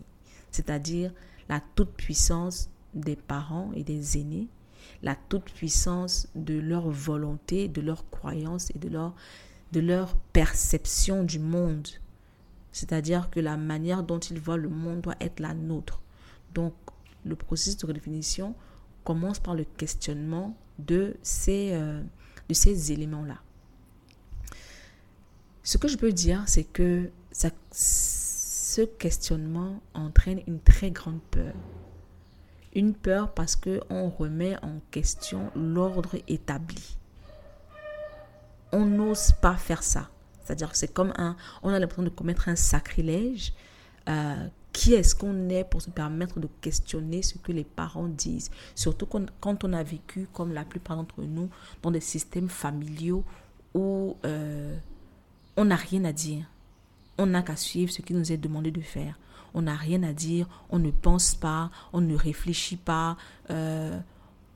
c'est-à-dire la toute-puissance des parents et des aînés, la toute-puissance de leur volonté, de leur croyance et de leur, de leur perception du monde. C'est-à-dire que la manière dont ils voient le monde doit être la nôtre. Donc, le processus de redéfinition commence par le questionnement de ces, euh, de ces éléments-là. Ce que je peux dire, c'est que ça, ce questionnement entraîne une très grande peur. Une peur parce qu'on remet en question l'ordre établi. On n'ose pas faire ça. C'est-à-dire que c'est comme un... On a l'impression de commettre un sacrilège euh, qui est-ce qu'on est pour se permettre de questionner ce que les parents disent? Surtout quand on a vécu, comme la plupart d'entre nous, dans des systèmes familiaux où euh, on n'a rien à dire. On n'a qu'à suivre ce qui nous est demandé de faire. On n'a rien à dire, on ne pense pas, on ne réfléchit pas. Euh,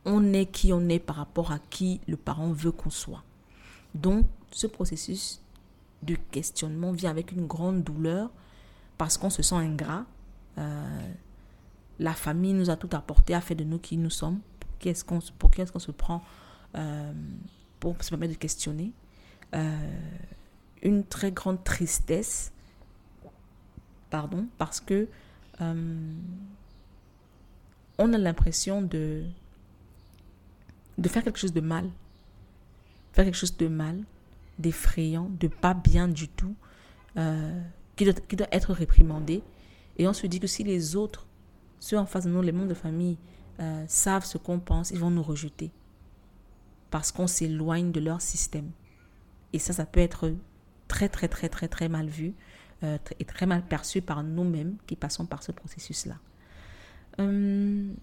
on est qui on est par rapport à qui le parent veut qu'on soit. Donc, ce processus de questionnement vient avec une grande douleur parce qu'on se sent ingrat. Euh, la famille nous a tout apporté, a fait de nous qui nous sommes. Pour qui est-ce qu'on se prend euh, pour se permettre de questionner euh, Une très grande tristesse, pardon, parce que on a l'impression de, de faire quelque chose de mal. Faire quelque chose de mal, d'effrayant, de pas bien du tout qui doit, être réprimandé. Et on se dit que si les autres, ceux en face de nous, les membres de famille, euh, savent ce qu'on pense, ils vont nous rejeter. Parce qu'on s'éloigne de leur système. Et ça, ça peut être très, très, très, très, très mal vu euh, et très mal perçu par nous-mêmes qui passons par ce processus-là. Hum,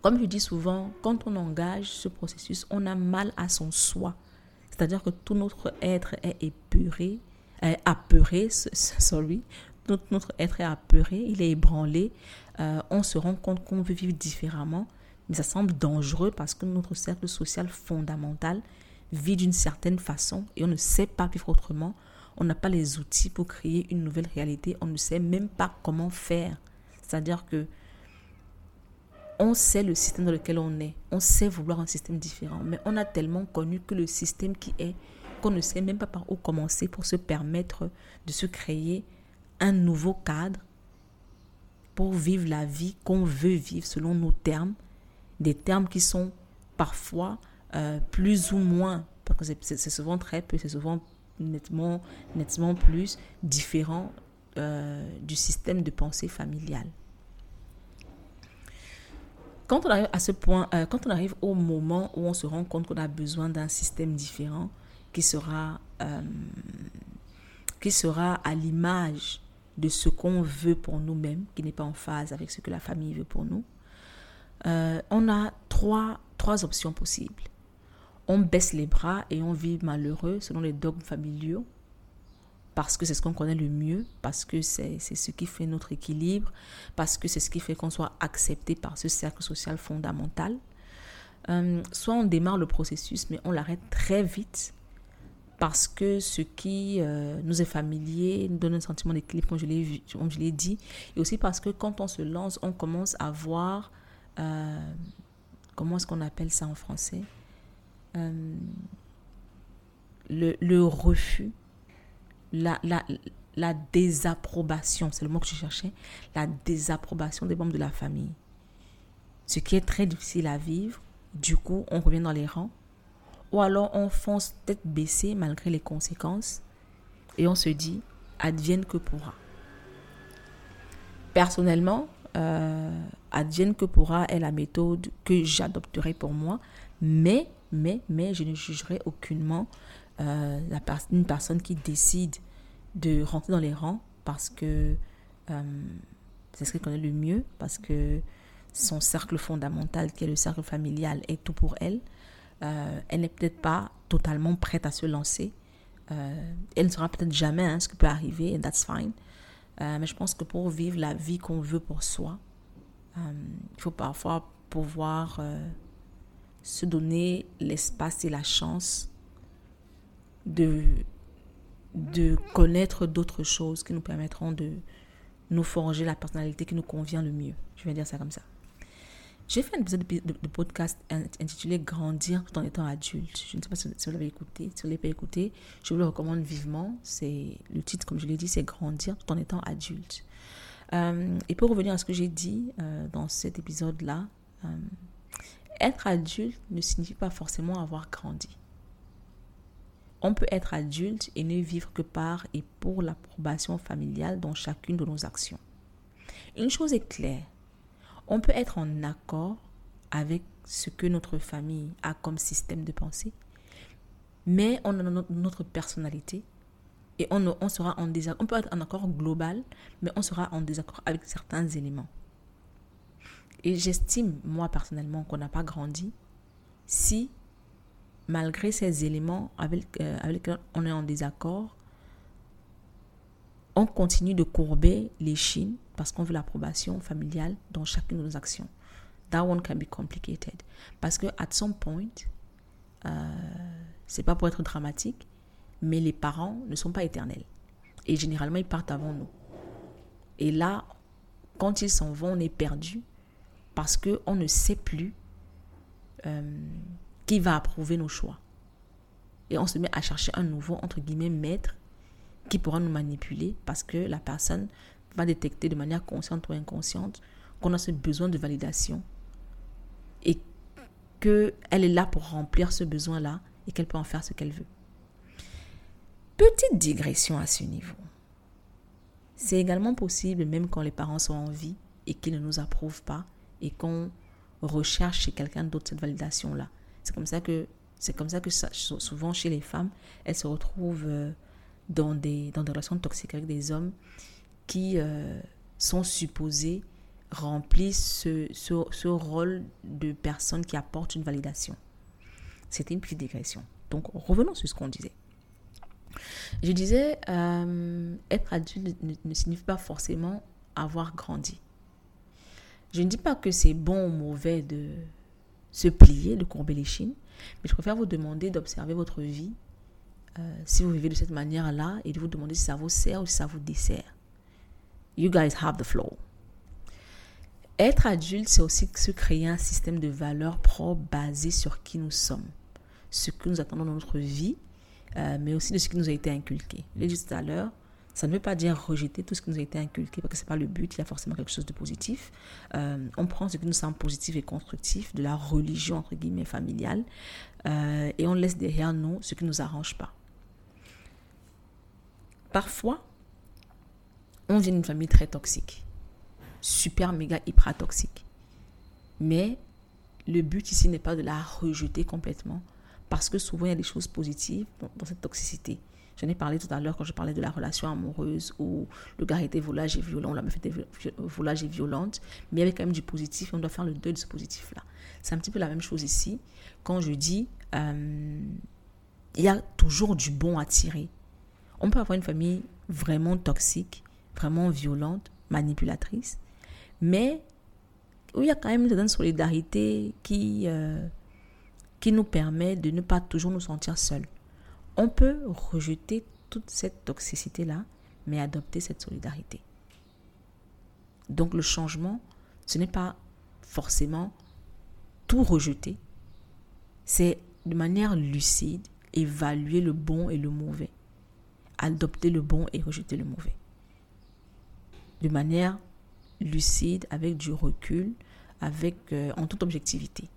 comme je dis souvent, quand on engage ce processus, on a mal à son soi. C'est-à-dire que tout notre être est épuré, apeuré, sorry, notre, notre être est apeuré, il est ébranlé, euh, on se rend compte qu'on veut vivre différemment, mais ça semble dangereux parce que notre cercle social fondamental vit d'une certaine façon et on ne sait pas vivre autrement. On n'a pas les outils pour créer une nouvelle réalité. On ne sait même pas comment faire. C'est-à-dire que on sait le système dans lequel on est. On sait vouloir un système différent. Mais on a tellement connu que le système qui est, qu'on ne sait même pas par où commencer pour se permettre de se créer un nouveau cadre pour vivre la vie qu'on veut vivre selon nos termes. Des termes qui sont parfois euh, plus ou moins, parce que c'est souvent très peu, c'est souvent nettement, nettement plus différent euh, du système de pensée familiale. Quand on arrive à ce point, euh, quand on arrive au moment où on se rend compte qu'on a besoin d'un système différent qui sera, euh, qui sera à l'image de ce qu'on veut pour nous-mêmes, qui n'est pas en phase avec ce que la famille veut pour nous, euh, on a trois, trois options possibles. On baisse les bras et on vit malheureux selon les dogmes familiaux parce que c'est ce qu'on connaît le mieux, parce que c'est ce qui fait notre équilibre, parce que c'est ce qui fait qu'on soit accepté par ce cercle social fondamental. Euh, soit on démarre le processus, mais on l'arrête très vite parce que ce qui euh, nous est familier nous donne un sentiment d'équilibre, comme je l'ai dit, et aussi parce que quand on se lance, on commence à voir, euh, comment est-ce qu'on appelle ça en français, le, le refus la, la désapprobation, c'est le mot que je cherchais, la désapprobation des membres de la famille. Ce qui est très difficile à vivre, du coup, on revient dans les rangs, ou alors on fonce tête baissée malgré les conséquences, et on se dit, advienne que pourra. Personnellement, euh, advienne que pourra est la méthode que j'adopterai pour moi, mais, mais, mais je ne jugerai aucunement euh, une personne qui décide de rentrer dans les rangs parce que euh, c'est ce qu'elle connaît le mieux, parce que son cercle fondamental, qui est le cercle familial, est tout pour elle. Euh, elle n'est peut-être pas totalement prête à se lancer. elle ne sera peut-être jamais hein, ce qui peut arriver, and that's fine. mais je pense que pour vivre la vie qu'on veut pour soi, il faut parfois pouvoir se donner l'espace et la chance de, de connaître d'autres choses qui nous permettront de nous forger la personnalité qui nous convient le mieux. Je vais dire ça comme ça. J'ai fait un épisode de, podcast intitulé Grandir tout en étant adulte. Je ne sais pas si, vous l'avez écouté. Si vous ne l'avez pas écouté, je vous le recommande vivement. C'est Le titre, comme je l'ai dit, c'est Grandir tout en étant adulte. Euh, et pour revenir à ce que j'ai dit euh, dans cet épisode-là, euh, être adulte ne signifie pas forcément avoir grandi. On peut être adulte et ne vivre que par et pour l'approbation familiale dans chacune de nos actions. Une chose est claire, on peut être en accord avec ce que notre famille a comme système de pensée, mais on a notre personnalité et on, sera en désaccord. On peut être en accord global, mais on sera en désaccord avec certains éléments. Et j'estime, moi personnellement, qu'on n'a pas grandi si malgré ces éléments avec, euh, avec lesquels on est en désaccord, on continue de courber les chines parce qu'on veut l'approbation familiale dans chacune de nos actions. That one can be complicated. Parce que at some point, euh, c'est pas pour être dramatique, mais les parents ne sont pas éternels. Et généralement, ils partent avant nous. Et là, quand ils s'en vont, on est perdu parce qu'on ne sait plus euh, qui va approuver nos choix. Et on se met à chercher un nouveau, entre guillemets, maître qui pourra nous manipuler parce que la personne va détecter de manière consciente ou inconsciente qu'on a ce besoin de validation et qu'elle est là pour remplir ce besoin-là et qu'elle peut en faire ce qu'elle veut. Petite digression à ce niveau. C'est également possible, même quand les parents sont en vie et qu'ils ne nous approuvent pas et qu'on recherche chez quelqu'un d'autre cette validation-là. C'est comme ça que c'est comme ça que souvent chez les femmes, elles se retrouvent euh, dans des, dans des relations toxiques avec des hommes qui euh, sont supposés remplir ce, ce, rôle de personne qui apporte une validation. C'était une petite digression. Donc revenons sur ce qu'on disait. Je disais, euh, être adulte ne, signifie pas forcément avoir grandi. Je ne dis pas que c'est bon ou mauvais de, se plier, de courber les chines. Mais je préfère vous demander d'observer votre vie, euh, si vous vivez de cette manière-là, et de vous demander si ça vous sert ou si ça vous dessert. You guys have the flow. Être adulte, c'est aussi se créer un système de valeurs propres basé sur qui nous sommes, ce que nous attendons dans notre vie, euh, mais aussi de ce qui nous a été inculqué. Je l'ai dit tout à l'heure, ça ne veut pas dire rejeter tout ce qui nous a été inculqué, parce que ce n'est pas le but, il y a forcément quelque chose de positif. Euh, on prend ce qui nous semble positif et constructif de la religion, entre guillemets, familiale, euh, et on laisse derrière nous ce qui ne nous arrange pas. Parfois, on vient d'une famille très toxique super, méga, hyper toxique. Mais le but ici n'est pas de la rejeter complètement, parce que souvent il y a des choses positives dans, cette toxicité. J'en ai parlé tout à l'heure quand je parlais de la relation amoureuse où le gars était volage et violent, la meuf était volage et violente, mais il y avait quand même du positif et on doit faire le deuil de ce positif-là. C'est un petit peu la même chose ici quand je dis euh, il y a toujours du bon à tirer. On peut avoir une famille vraiment toxique, vraiment violente, manipulatrice, mais où il y a quand même une certaine solidarité qui, euh, qui nous permet de ne pas toujours nous sentir seuls. On peut rejeter toute cette toxicité-là, mais adopter cette solidarité. Donc le changement, ce n'est pas forcément tout rejeter, c'est de manière lucide évaluer le bon et le mauvais, adopter le bon et rejeter le mauvais. De manière lucide, avec du recul, avec euh, en toute objectivité.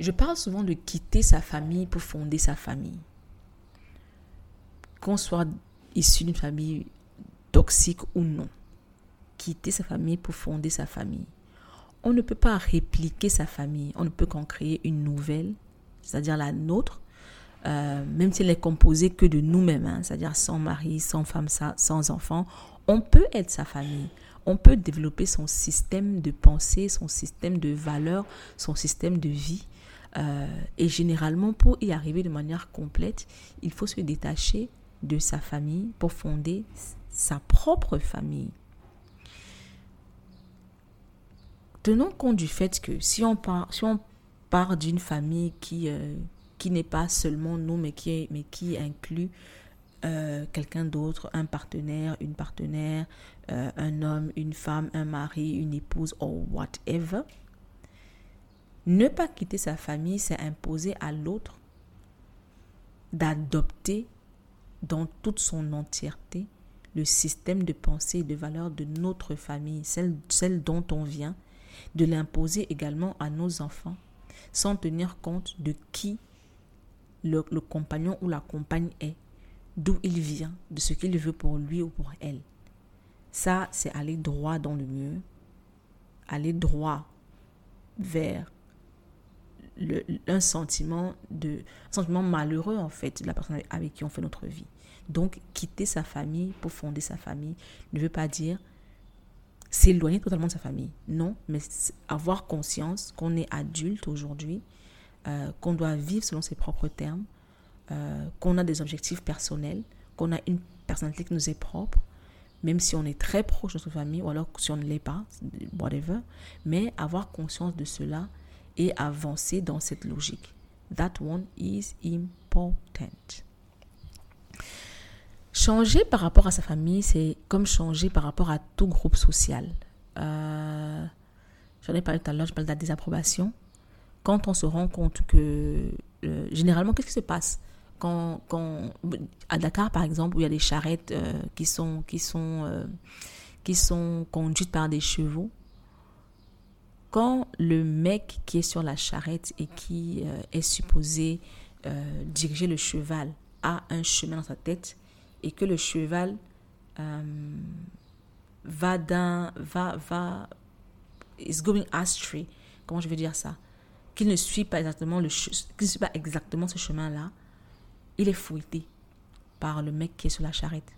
Je parle souvent de quitter sa famille pour fonder sa famille. Qu'on soit issu d'une famille toxique ou non, quitter sa famille pour fonder sa famille. On ne peut pas répliquer sa famille, on ne peut qu'en créer une nouvelle, c'est-à-dire la nôtre, euh, même si elle est composée que de nous-mêmes, hein, c'est-à-dire sans mari, sans femme, sans enfants, on peut être sa famille. On peut développer son système de pensée, son système de valeurs, son système de vie. Euh, et généralement, pour y arriver de manière complète, il faut se détacher de sa famille pour fonder sa propre famille. Tenons compte du fait que si on part, si part d'une famille qui, euh, qui n'est pas seulement nous, mais qui, mais qui inclut euh, quelqu'un d'autre, un partenaire, une partenaire, euh, un homme, une femme, un mari, une épouse, ou whatever. Ne pas quitter sa famille, c'est imposer à l'autre d'adopter dans toute son entièreté le système de pensée et de valeurs de notre famille, celle, celle dont on vient, de l'imposer également à nos enfants, sans tenir compte de qui le, compagnon ou la compagne est d'où il vient, de ce qu'il veut pour lui ou pour elle. Ça, c'est aller droit dans le mur, aller droit vers un sentiment de sentiment malheureux en fait de la personne avec qui on fait notre vie. Donc quitter sa famille pour fonder sa famille ne veut pas dire s'éloigner totalement de sa famille. Non, mais avoir conscience qu'on est adulte aujourd'hui, euh, qu'on doit vivre selon ses propres termes, euh, qu'on a des objectifs personnels, qu'on a une personnalité qui nous est propre, même si on est très proche de notre famille, ou alors si on ne l'est pas, whatever, mais avoir conscience de cela et avancer dans cette logique. That one is important. Changer par rapport à sa famille, c'est comme changer par rapport à tout groupe social. Euh, J'en ai parlé tout à l'heure, je parle de la désapprobation. Quand on se rend compte que, euh, généralement, qu'est-ce qui se passe? Quand, à Dakar, par exemple, où il y a des charrettes euh, qui, sont, qui, sont, euh, qui sont conduites par des chevaux, quand le mec qui est sur la charrette et qui est supposé diriger le cheval a un chemin dans sa tête et que le cheval va d'un va va is going astray comment je veux dire ça? Qu'il ne suit pas exactement ce chemin là il est fouetté par le mec qui est sur la charrette.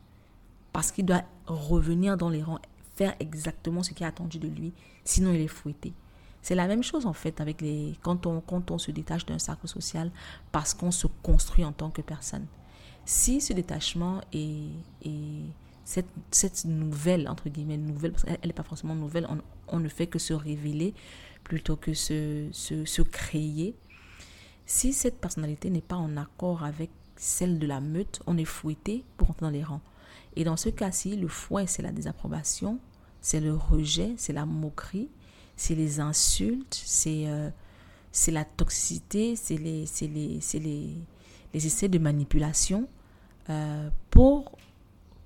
Parce qu'il doit revenir dans les rangs, faire exactement ce qui est attendu de lui, sinon il est fouetté. C'est la même chose en fait avec les quand on quand on se détache d'un cercle social parce qu'on se construit en tant que personne. Si ce détachement est, cette, cette, nouvelle entre guillemets nouvelle parce qu'elle n'est pas forcément nouvelle, on, ne fait que se révéler plutôt que se, se, créer. Si cette personnalité n'est pas en accord avec celle de la meute, on est fouetté pour entrer dans les rangs. Et dans ce cas-ci, le fouet, c'est la désapprobation, c'est le rejet, c'est la moquerie, c'est les insultes, c'est euh, la toxicité, c'est les, les, les, les, essais de manipulation euh, pour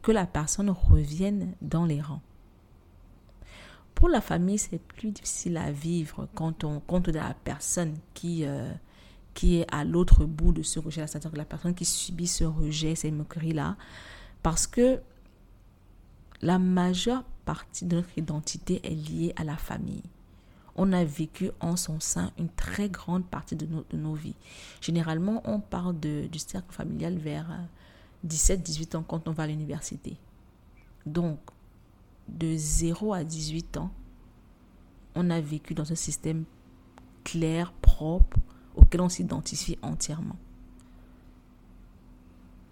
que la personne revienne dans les rangs. Pour la famille, c'est plus difficile à vivre quand on compte de la personne qui, euh, qui est à l'autre bout de ce rejet, c'est-à-dire la personne qui subit ce rejet, ces moqueries-là, parce que la majeure partie de notre identité est liée à la famille. On a vécu en son sein une très grande partie de nos, vies. Généralement, on de, du cercle familial vers 17-18 ans quand on va à l'université. Donc, de 0 à 18 ans, on a vécu dans un système clair, propre, auquel on s'identifie entièrement.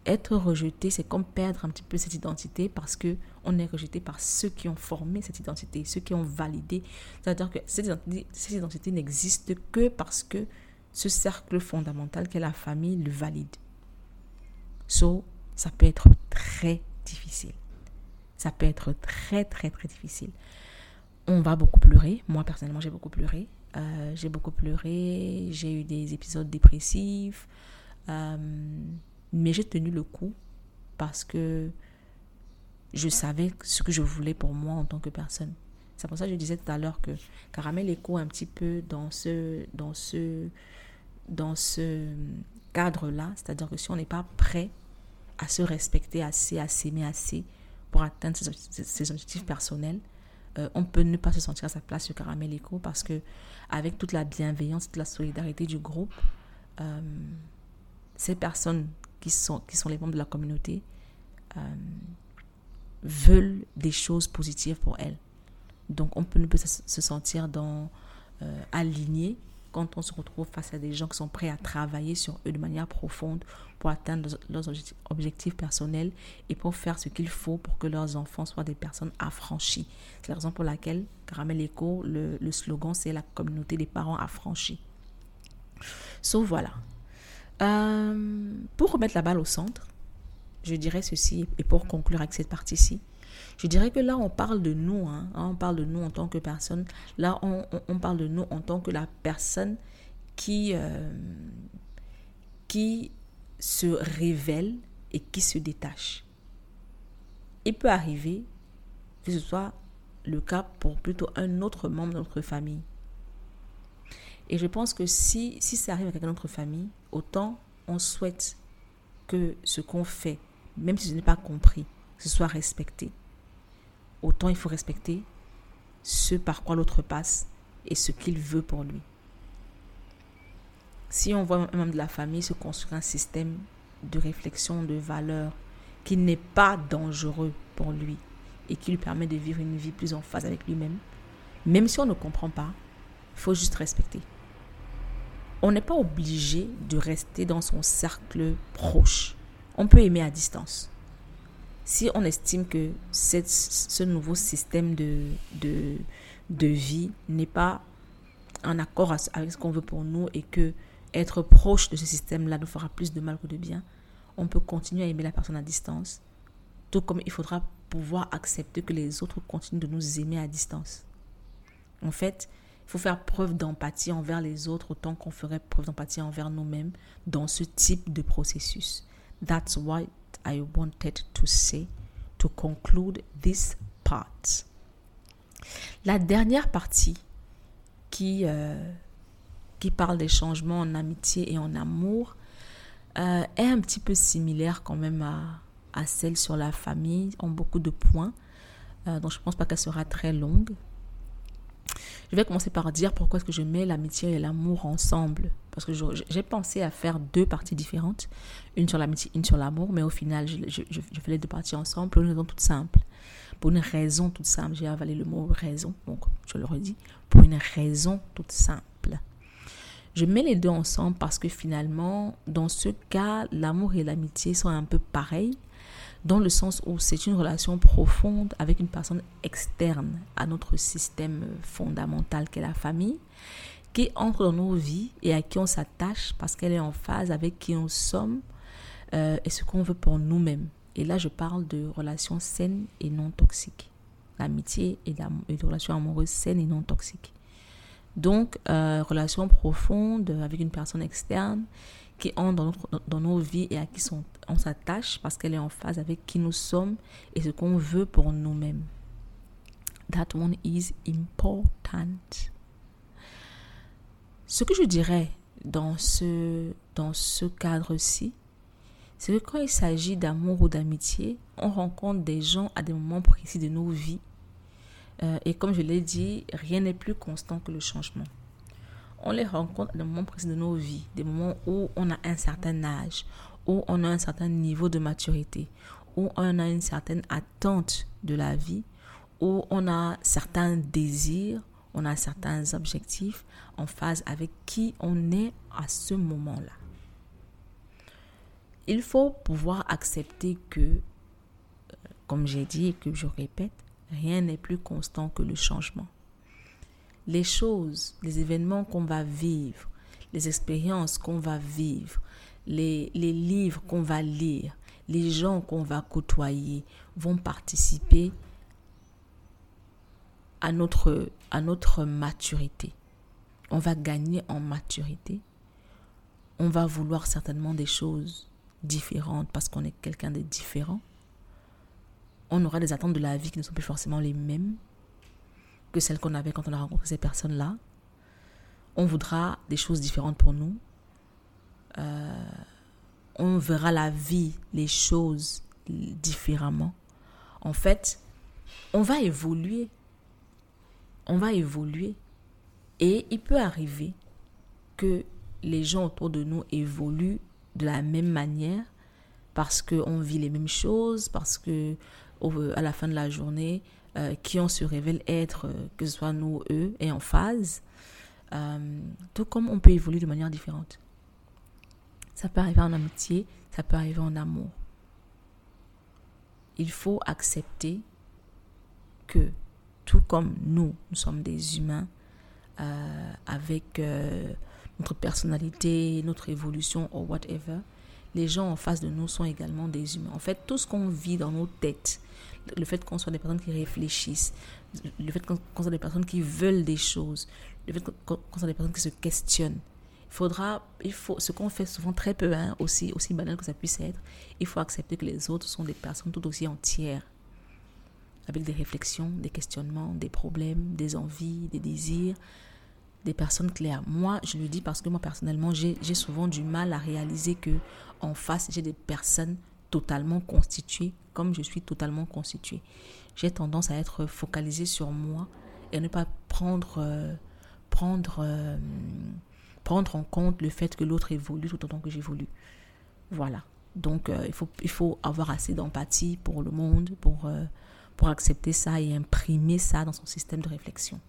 Être rejeté, c'est comme perdre un petit peu cette identité parce que on est rejeté par ceux qui ont formé cette identité, ceux qui ont validé. C'est-à-dire que cette identité, identité n'existe que parce que ce cercle fondamental qu'est la famille le valide. So, ça peut être très difficile. Ça peut être très, très, très difficile. On va beaucoup pleurer. Moi, personnellement, j'ai beaucoup pleuré. Euh, j'ai beaucoup pleuré. J'ai eu des épisodes dépressifs. Euh, mais j'ai tenu le coup parce que je savais ce que je voulais pour moi en tant que personne. C'est pour ça que je disais tout à l'heure que Caramel écho un petit peu dans ce, dans ce, dans ce cadre-là. C'est-à-dire que si on n'est pas prêt à se respecter assez, à s'aimer assez pour atteindre ses, objectifs personnels, euh, on peut ne pas se sentir à sa place sur Caramel Echo parce que avec toute la bienveillance, toute la solidarité du groupe, euh, ces personnes qui sont, qui sont les membres de la communauté euh, veulent des choses positives pour elles. Donc on peut ne pas se sentir dans, aligné quand on se retrouve face à des gens qui sont prêts à travailler sur eux de manière profonde pour atteindre leurs objectifs personnels et pour faire ce qu'il faut pour que leurs enfants soient des personnes affranchies. C'est la raison pour laquelle Caramel Eco, le, slogan, c'est la communauté des parents affranchis. Sauf voilà. Euh, pour remettre la balle au centre, je dirais ceci, et pour conclure avec cette partie-ci, je dirais que là, on parle de nous, hein. on parle de nous en tant que personne. Là, on, parle de nous en tant que la personne qui, euh, qui se révèle et qui se détache. Il peut arriver que ce soit le cas pour plutôt un autre membre de notre famille. Et je pense que si, si ça arrive avec notre famille, autant on souhaite que ce qu'on fait, même si ce n'est pas compris, ce soit respecté autant il faut respecter ce par quoi l'autre passe et ce qu'il veut pour lui. Si on voit un membre de la famille se construire un système de réflexion, de valeurs qui n'est pas dangereux pour lui et qui lui permet de vivre une vie plus en phase avec lui-même, même si on ne comprend pas, il faut juste respecter. On n'est pas obligé de rester dans son cercle proche. On peut aimer à distance si on estime que cette, ce nouveau système de, de, de vie n'est pas en accord avec ce qu'on veut pour nous et que être proche de ce système-là nous fera plus de mal que de bien, on peut continuer à aimer la personne à distance, tout comme il faudra pouvoir accepter que les autres continuent de nous aimer à distance. En fait, il faut faire preuve d'empathie envers les autres autant qu'on ferait preuve d'empathie envers nous-mêmes dans ce type de processus. That's why I wanted to say to conclude this part. La dernière partie qui, euh, qui parle des changements en amitié et en amour euh, est un petit peu similaire quand même à, à celle sur la famille, en beaucoup de points. Euh, donc je ne pense pas qu'elle sera très longue. Je vais commencer par dire pourquoi est-ce que je mets l'amitié et l'amour ensemble. Parce que j'ai pensé à faire deux parties différentes, une sur l'amitié, une sur l'amour, mais au final, je, je, fais les deux parties ensemble pour une raison toute simple. Pour une raison toute simple, j'ai avalé le mot raison, donc je le redis, pour une raison toute simple. Je mets les deux ensemble parce que finalement, dans ce cas, l'amour et l'amitié sont un peu pareils dans le sens où c'est une relation profonde avec une personne externe à notre système fondamental qu'est la famille, qui entre dans nos vies et à qui on s'attache parce qu'elle est en phase avec qui nous sommes euh, et ce qu'on veut pour nous-mêmes. Et là, je parle de relations saines et non toxiques. l'amitié et, les relations amoureuses saines et non toxiques. Donc, euh, relation profonde avec une personne externe qui entre dans, nos vies et à qui on s'attache parce qu'elle est en phase avec qui nous sommes et ce qu'on veut pour nous-mêmes. That one is important. Ce que je dirais dans ce, dans ce cadre-ci, c'est que quand il s'agit d'amour ou d'amitié, on rencontre des gens à des moments précis de nos vies. Euh, et comme je l'ai dit, rien n'est plus constant que le changement. On les rencontre à des moments précis de nos vies, des moments où on a un certain âge, où on a un certain niveau de maturité, où on a une certaine attente de la vie, où on a certains désirs, on a certains objectifs en phase avec qui on est à ce moment-là. Il faut pouvoir accepter que, euh, comme j'ai dit et que je répète, rien n'est plus constant que le changement. Les choses, les événements qu'on va vivre, les expériences qu'on va vivre, les, livres qu'on va lire, les gens qu'on va côtoyer vont participer à notre, à notre maturité. On va gagner en maturité. On va vouloir certainement des choses différentes parce qu'on est quelqu'un de différent. On aura des attentes de la vie qui ne sont plus forcément les mêmes que celles qu'on avait quand on a rencontré ces personnes-là. On voudra des choses différentes pour nous. Euh, on verra la vie, les choses différemment. En fait, on va évoluer on va évoluer. Et il peut arriver que les gens autour de nous évoluent de la même manière parce qu'on vit les mêmes choses, parce que à la fin de la journée, euh, qui on se révèle être, euh, que ce soit nous, eux, est en phase. Tout comme on peut évoluer de manière différente? Ça peut arriver en amitié, ça peut arriver en amour. Il faut accepter que tout comme nous, nous sommes des humains euh, avec euh, notre personnalité, notre évolution ou whatever, les gens en face de nous sont également des humains. En fait, tout ce qu'on vit dans nos têtes, le fait qu'on soit des personnes qui réfléchissent, le fait qu'on soit des personnes qui veulent des choses, le fait qu'on soit des personnes qui se questionnent, il faudra, il faut, ce qu'on fait souvent très peu, hein, aussi, aussi banal que ça puisse être, il faut accepter que les autres sont des personnes tout aussi entières avec des réflexions, des questionnements, des problèmes, des envies, des désirs, des personnes claires. Moi, je le dis parce que moi personnellement, j'ai souvent du mal à réaliser que en face, j'ai des personnes totalement constituées comme je suis totalement constituée. J'ai tendance à être focalisée sur moi et à ne pas prendre euh, prendre euh, prendre en compte le fait que l'autre évolue tout autant que j'évolue. Voilà. Donc euh, il faut il faut avoir assez d'empathie pour le monde, pour pour accepter ça et imprimer ça dans son système de réflexion.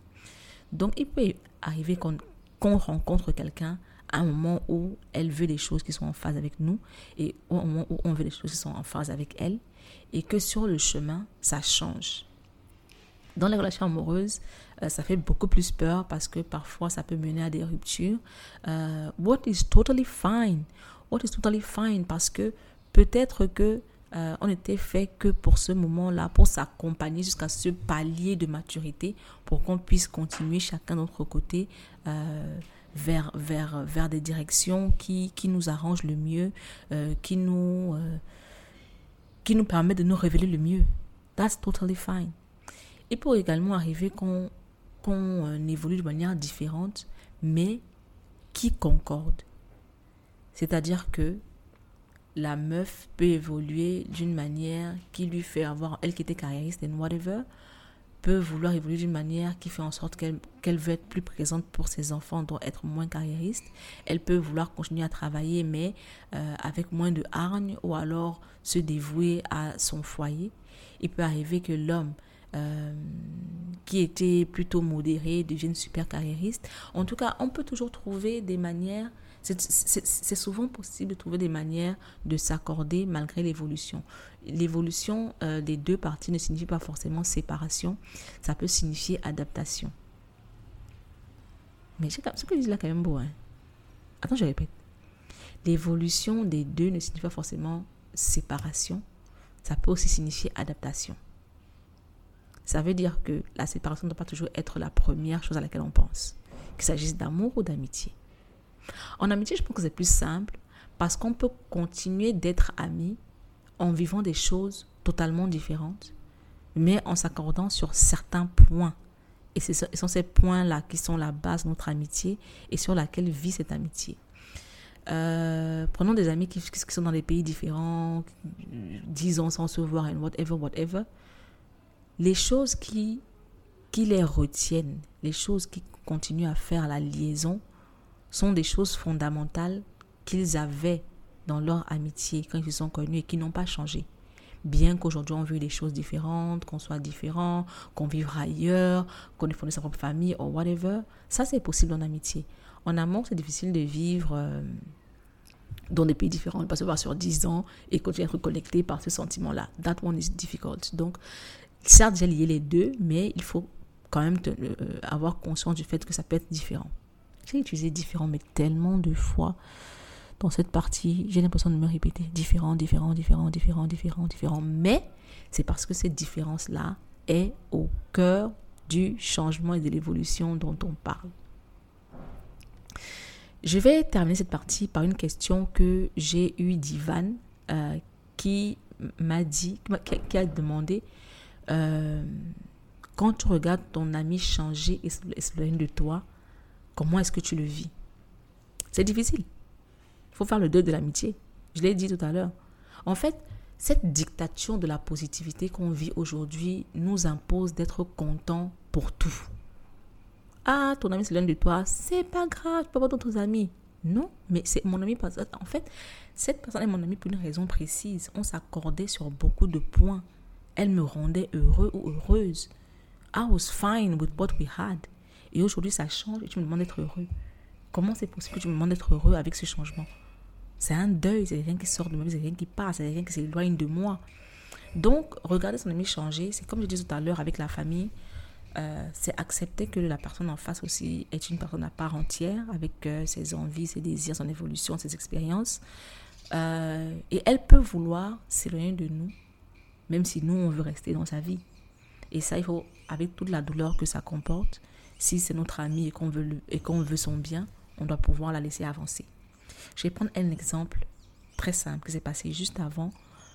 Donc, il peut arriver qu'on rencontre quelqu'un à un moment où elle veut des choses qui sont en phase avec nous et au moment où on veut des choses qui sont en phase avec elle et que sur le chemin, ça change. Dans les relations amoureuses, euh, ça fait beaucoup plus peur parce que parfois ça peut mener à des ruptures. Euh, what is totally fine? What is totally fine? Parce que peut-être que euh, on était fait que pour ce moment-là, pour s'accompagner jusqu'à ce palier de maturité, pour qu'on puisse continuer chacun de notre côté euh, vers, vers, vers des directions qui, qui nous arrangent le mieux, qui, nous, qui nous permettent de nous révéler le mieux. That's totally fine. Il peut également arriver qu'on qu'on évolue de manière différente, mais qui concorde. C'est-à-dire que la meuf peut évoluer d'une manière qui lui fait avoir, elle qui était carriériste et whatever, peut vouloir évoluer d'une manière qui fait en sorte qu'elle veut être plus présente pour ses enfants, doit être moins carriériste. Elle peut vouloir continuer à travailler, mais euh, avec moins de hargne, ou alors se dévouer à son foyer. Il peut arriver que l'homme euh, qui était plutôt modéré devienne super carriériste. En tout cas, on peut toujours trouver des manières c'est souvent possible de trouver des manières de s'accorder malgré l'évolution. L'évolution euh, des deux parties ne signifie pas forcément séparation, ça peut signifier adaptation. Mais ce que je dis là quand même beau. Hein? Attends, je répète. L'évolution des deux ne signifie pas forcément séparation, ça peut aussi signifier adaptation. Ça veut dire que la séparation ne doit pas toujours être la première chose à laquelle on pense, qu'il s'agisse d'amour ou d'amitié. En amitié, je pense que c'est plus simple parce qu'on peut continuer d'être amis en vivant des choses totalement différentes, mais en s'accordant sur certains points. Et ce sont ces points-là qui sont la base de notre amitié et sur laquelle vit cette amitié. Euh, prenons des amis qui, sont dans des pays différents, 10 ans sans se voir, et whatever, whatever les choses qui, qui les retiennent, les choses qui continuent à faire la liaison, sont des choses fondamentales qu'ils avaient dans leur amitié quand ils se sont connus et qui n'ont pas changé. Bien qu'aujourd'hui on vive des choses différentes, qu'on soit différent, qu'on vive ailleurs, qu'on ait fondé sa propre famille ou whatever, ça c'est possible en amitié. En amour, c'est difficile de vivre euh, dans des pays différents, pas se voir sur 10 ans et continuer à être connecté par ce sentiment-là. That one is difficult. Donc, certes, j'ai lié les deux, mais il faut quand même euh, avoir conscience du fait que ça peut être différent. J'ai utilisé différent, mais tellement de fois dans cette partie, j'ai l'impression de me répéter différent, différent, différent, différent, différent, différent. Mais c'est parce que cette différence-là est au cœur du changement et de l'évolution dont on parle. Je vais terminer cette partie par une question que j'ai eue d'Ivan euh, qui m'a dit, qui a demandé euh, quand tu regardes ton ami changer et s'éloigner de toi, comment est-ce que tu le vis? C'est difficile. Il faut faire le deuil de l'amitié. Je l'ai dit tout à l'heure. En fait, cette dictature de la positivité qu'on vit aujourd'hui nous impose d'être content pour tout. Ah, ton ami s'éloigne de toi, c'est pas grave, tu peux avoir d'autres amis. Non, mais c'est mon ami. En fait, cette personne est mon ami pour une raison précise. On s'accordait sur beaucoup de points elle me rendait heureux ou heureuse. I was fine with what we had. Et aujourd'hui, ça change et tu me demandes d'être heureux. Comment c'est possible que tu me demandes d'être heureux avec ce changement? C'est un deuil, c'est rien qui sort de ma vie, c'est rien qui passe, c'est rien qui s'éloigne de moi. Donc, regarder son ami changer, c'est comme je disais tout à l'heure avec la famille, euh, c'est accepter que la personne en face aussi est une personne à part entière, avec euh, ses envies, ses désirs, son évolution, ses expériences. Euh, et elle peut vouloir s'éloigner de nous même si nous, on veut rester dans sa vie. Et ça, il faut, avec toute la douleur que ça comporte, si c'est notre ami et qu'on veut, veut son bien, on doit pouvoir la laisser avancer. Je vais prendre un exemple très simple qui s'est passé juste avant,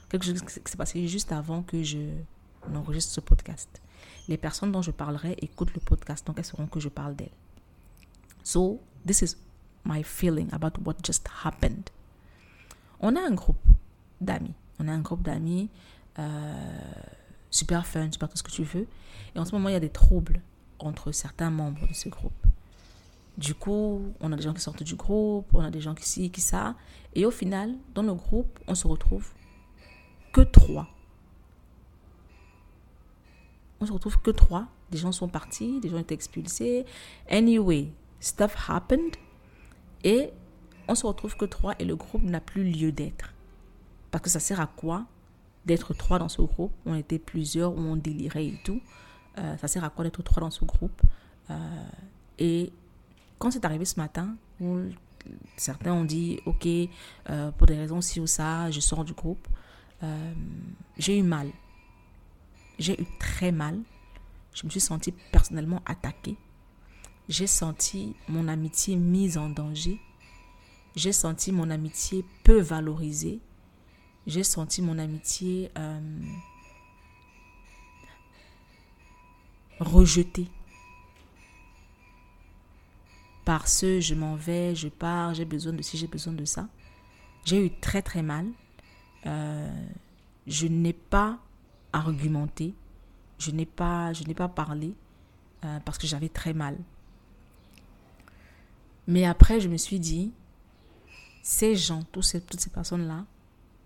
quelque chose qui s'est passé juste avant que je n'enregistre ce podcast. Les personnes dont je parlerai écoutent le podcast, donc elles sauront que je parle d'elles. So, this is my feeling about what just happened. On a un groupe d'amis. On a un groupe d'amis euh, super fun, super tout ce que tu veux. Et en ce moment, il y a des troubles entre certains membres de ce groupe. Du coup, on a des gens qui sortent du groupe, on a des gens qui ci, qui ça. Et au final, dans le groupe, on se retrouve que trois. On se retrouve que trois. Des gens sont partis, des gens ont expulsés. Anyway, stuff happened. Et on se retrouve que trois et le groupe n'a plus lieu d'être. Parce que ça sert à quoi? D'être trois dans ce groupe. On était plusieurs où on délirait et tout. Euh, ça sert à quoi d'être trois dans ce groupe? Euh, Et quand c'est arrivé ce matin, certains ont dit, ok, euh, pour des raisons ci ou ça, je sors du groupe, j'ai eu mal. J'ai eu très mal. Je me suis sentie personnellement attaquée. J'ai senti mon amitié mise en danger. J'ai senti mon amitié peu valorisée j'ai senti mon amitié euh, rejetée. Par ce je m'en vais, je pars, j'ai besoin de ci, j'ai besoin de ça. J'ai eu très très mal. Euh, je n'ai pas argumenté, je n'ai pas, je n'ai pas parlé euh, parce que j'avais très mal. Mais après, je me suis dit, ces gens, toutes ces personnes-là,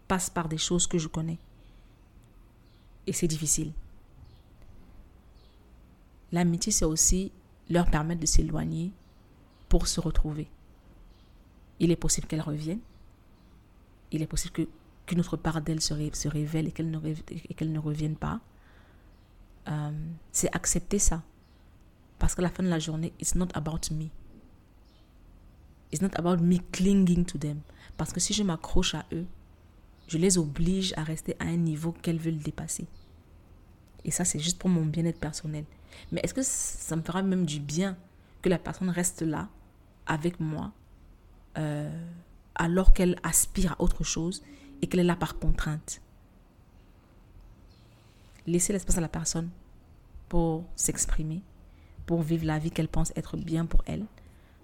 passe par des choses que je connais. Et c'est difficile. L'amitié, c'est aussi leur permettre de s'éloigner pour se retrouver. Il est possible qu'elles reviennent. Il est possible qu'une autre part d'elles se, révèle et qu'elle ne, qu'elle ne revienne pas. Euh, c'est accepter ça. Parce qu'à la fin de la journée, it's not about me. It's not about me clinging to them. Parce que si je m'accroche à eux, je les oblige à rester à un niveau qu'elles veulent dépasser. Et ça, c'est juste pour mon bien-être personnel. Mais est-ce que ça me fera même du bien que la personne reste là avec moi euh, alors qu'elle aspire à autre chose et qu'elle est là par contrainte? Laissez l'espace à la personne pour s'exprimer, pour vivre la vie qu'elle pense être bien pour elle.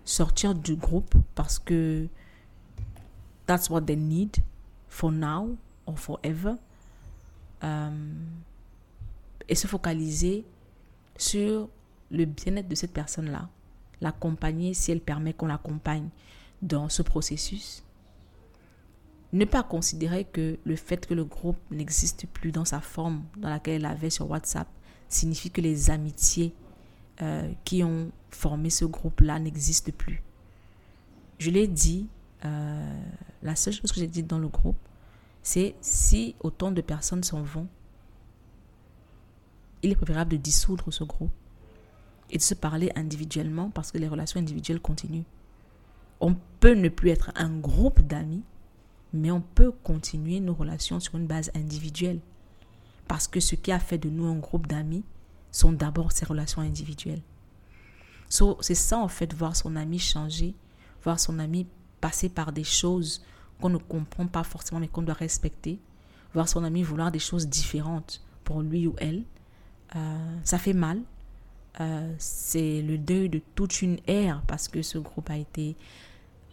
Sortir du groupe parce que that's what they need for now or forever. Euh, et se focaliser sur le bien-être de cette personne-là, l'accompagner si elle permet qu'on l'accompagne dans ce processus. Ne pas considérer que le fait que le groupe n'existe plus dans sa forme dans laquelle elle avait sur WhatsApp signifie que les amitiés euh, qui ont formé ce groupe-là n'existent plus. Je l'ai dit, euh, la seule chose que j'ai dit dans le groupe, c'est si autant de personnes s'en vont, il est préférable de dissoudre ce groupe et de se parler individuellement parce que les relations individuelles continuent. On peut ne plus être un groupe d'amis, mais on peut continuer nos relations sur une base individuelle. Parce que ce qui a fait de nous un groupe d'amis sont d'abord ces relations individuelles. c'est ça en fait, voir son ami changer, voir son ami passer par des choses qu'on ne comprend pas forcément mais qu'on doit respecter, voir son ami vouloir des choses différentes pour lui ou elle, euh, ça fait mal. Euh, c'est le deuil de toute une ère parce que ce groupe a été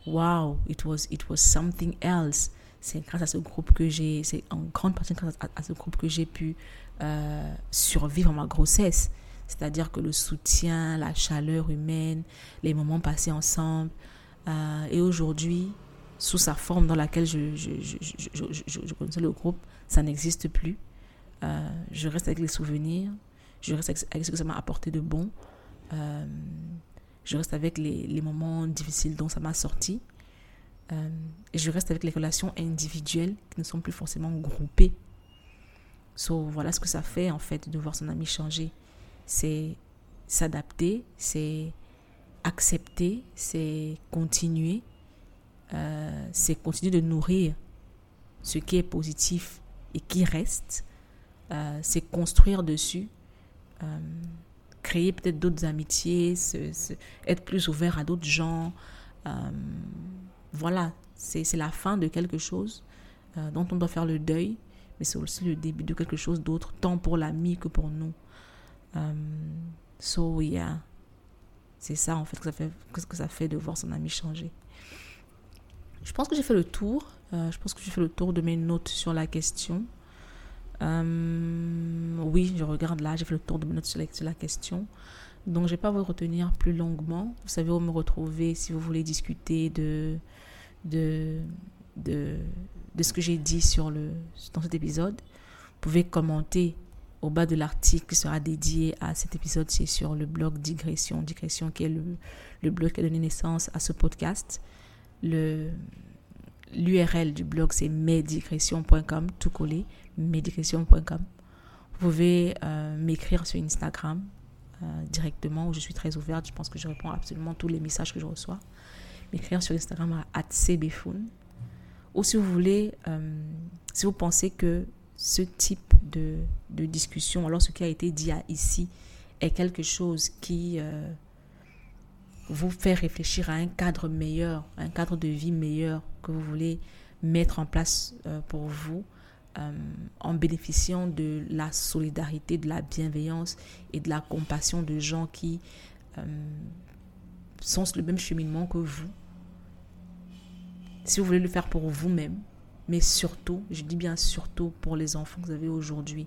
wow, it was, it was something else. C'est grâce à ce groupe que j'ai, c'est en grande partie grâce à, ce groupe que j'ai pu euh, survivre ma grossesse. C'est-à-dire que le soutien, la chaleur humaine, les moments passés ensemble. Et aujourd'hui, sous sa forme dans laquelle je, je, connaissais le groupe, ça n'existe plus. je reste avec les souvenirs, je reste avec, ce que ça m'a apporté de bon. Euh, je reste avec les, moments difficiles dont ça m'a sorti. Euh, et je reste avec les relations individuelles qui ne sont plus forcément groupées. So, voilà ce que ça fait en fait de voir son ami changer. C'est s'adapter, c'est accepter, c'est continuer, euh, c'est continuer de nourrir ce qui est positif et qui reste, c'est construire dessus euh, créer peut-être d'autres amitiés, être plus ouvert à d'autres gens. Euh, voilà, c'est la fin de quelque chose euh, dont on doit faire le deuil, mais c'est aussi le début de quelque chose d'autre, tant pour l'ami que pour nous. so, yeah. C'est ça, en fait, que ça fait, que ça fait de voir son ami changer. Je pense que j'ai fait le tour. je pense que j'ai fait le tour de mes notes sur la question. Euh, oui, je regarde là, j'ai fait le tour de mes notes sur la, question. Donc, je ne vais pas vous retenir plus longuement. Vous savez où me retrouver si vous voulez discuter de, de, de, de ce que j'ai dit sur le, dans cet épisode. Vous pouvez commenter au bas de l'article qui sera dédié à cet épisode. C'est sur le blog Digression. Digression qui est le, le blog qui a donné naissance à ce podcast. L'URL du blog, c'est medigression.com, tout collé, medigression.com. Vous pouvez euh, m'écrire sur Instagram euh, directement, où je suis très ouverte. Je pense que je réponds absolument tous les messages que je reçois. M'écrire sur Instagram à cbfoun. Ou si vous voulez, euh, si vous pensez que ce type de, de, discussion, alors ce qui a été dit ici, est quelque chose qui vous fait réfléchir à un cadre meilleur, un cadre de vie meilleur que vous voulez mettre en place euh, pour vous euh, en bénéficiant de la solidarité, de la bienveillance et de la compassion de gens qui euh, sont sur le même cheminement que vous. Si vous voulez le faire pour vous-même, mais surtout, je dis bien surtout pour les enfants que vous avez aujourd'hui,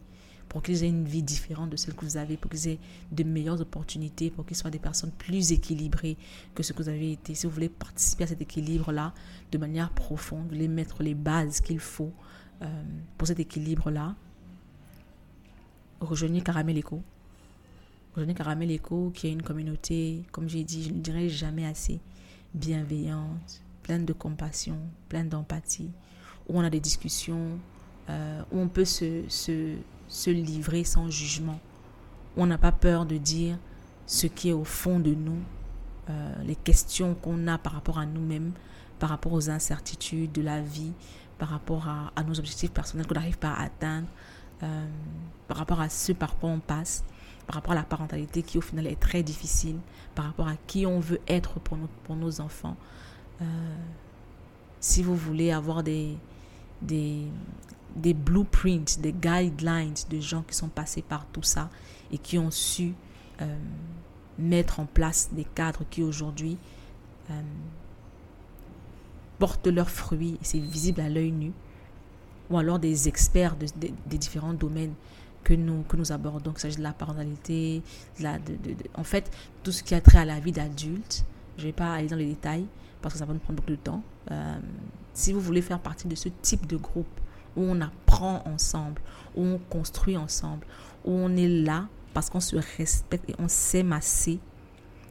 pour qu'ils aient une vie différente de celle que vous avez, pour qu'ils aient de meilleures opportunités, pour qu'ils soient des personnes plus équilibrées que ce que vous avez été. Si vous voulez participer à cet équilibre-là de manière profonde, vous voulez mettre les bases qu'il faut euh, pour cet équilibre-là, rejoignez Caramel Eco. Rejoignez Caramel Eco, qui est une communauté, comme j'ai dit, je ne dirais jamais assez, bienveillante, pleine de compassion, pleine d'empathie, où on a des discussions, euh, où on peut se, se, se livrer sans jugement. On n'a pas peur de dire ce qui est au fond de nous, euh, les questions qu'on a par rapport à nous-mêmes, par rapport aux incertitudes de la vie, par rapport à, nos objectifs personnels qu'on n'arrive pas à atteindre. euh, par rapport à ce par quoi on passe, par rapport à la parentalité qui au final est très difficile, par rapport à qui on veut être pour, pour nos enfants. Si vous voulez avoir des, des, des blueprints, des guidelines de gens qui sont passés par tout ça et qui ont su euh, mettre en place des cadres qui aujourd'hui euh, portent leurs fruits c'est visible à l'œil nu, ou alors des experts de, des différents domaines que nous, que nous abordons, ce soit de la parentalité, la, de, en fait, tout ce qui a trait à la vie d'adulte. Je ne vais pas aller dans les détails parce que ça va nous prendre beaucoup de temps. Euh, si vous voulez faire partie de ce type de groupe où on apprend ensemble, où on construit ensemble, où on est là parce qu'on se respecte et on s'aime assez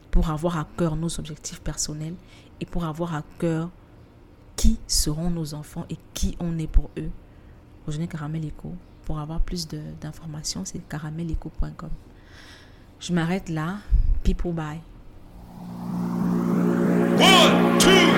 pour avoir à cœur nos objectifs personnels et pour avoir à cœur qui seront nos enfants et qui on est pour eux. Rejoignez Caramel Eco. Pour avoir plus d'informations, c'est caramelico.com. Je m'arrête là. People bye. One, two.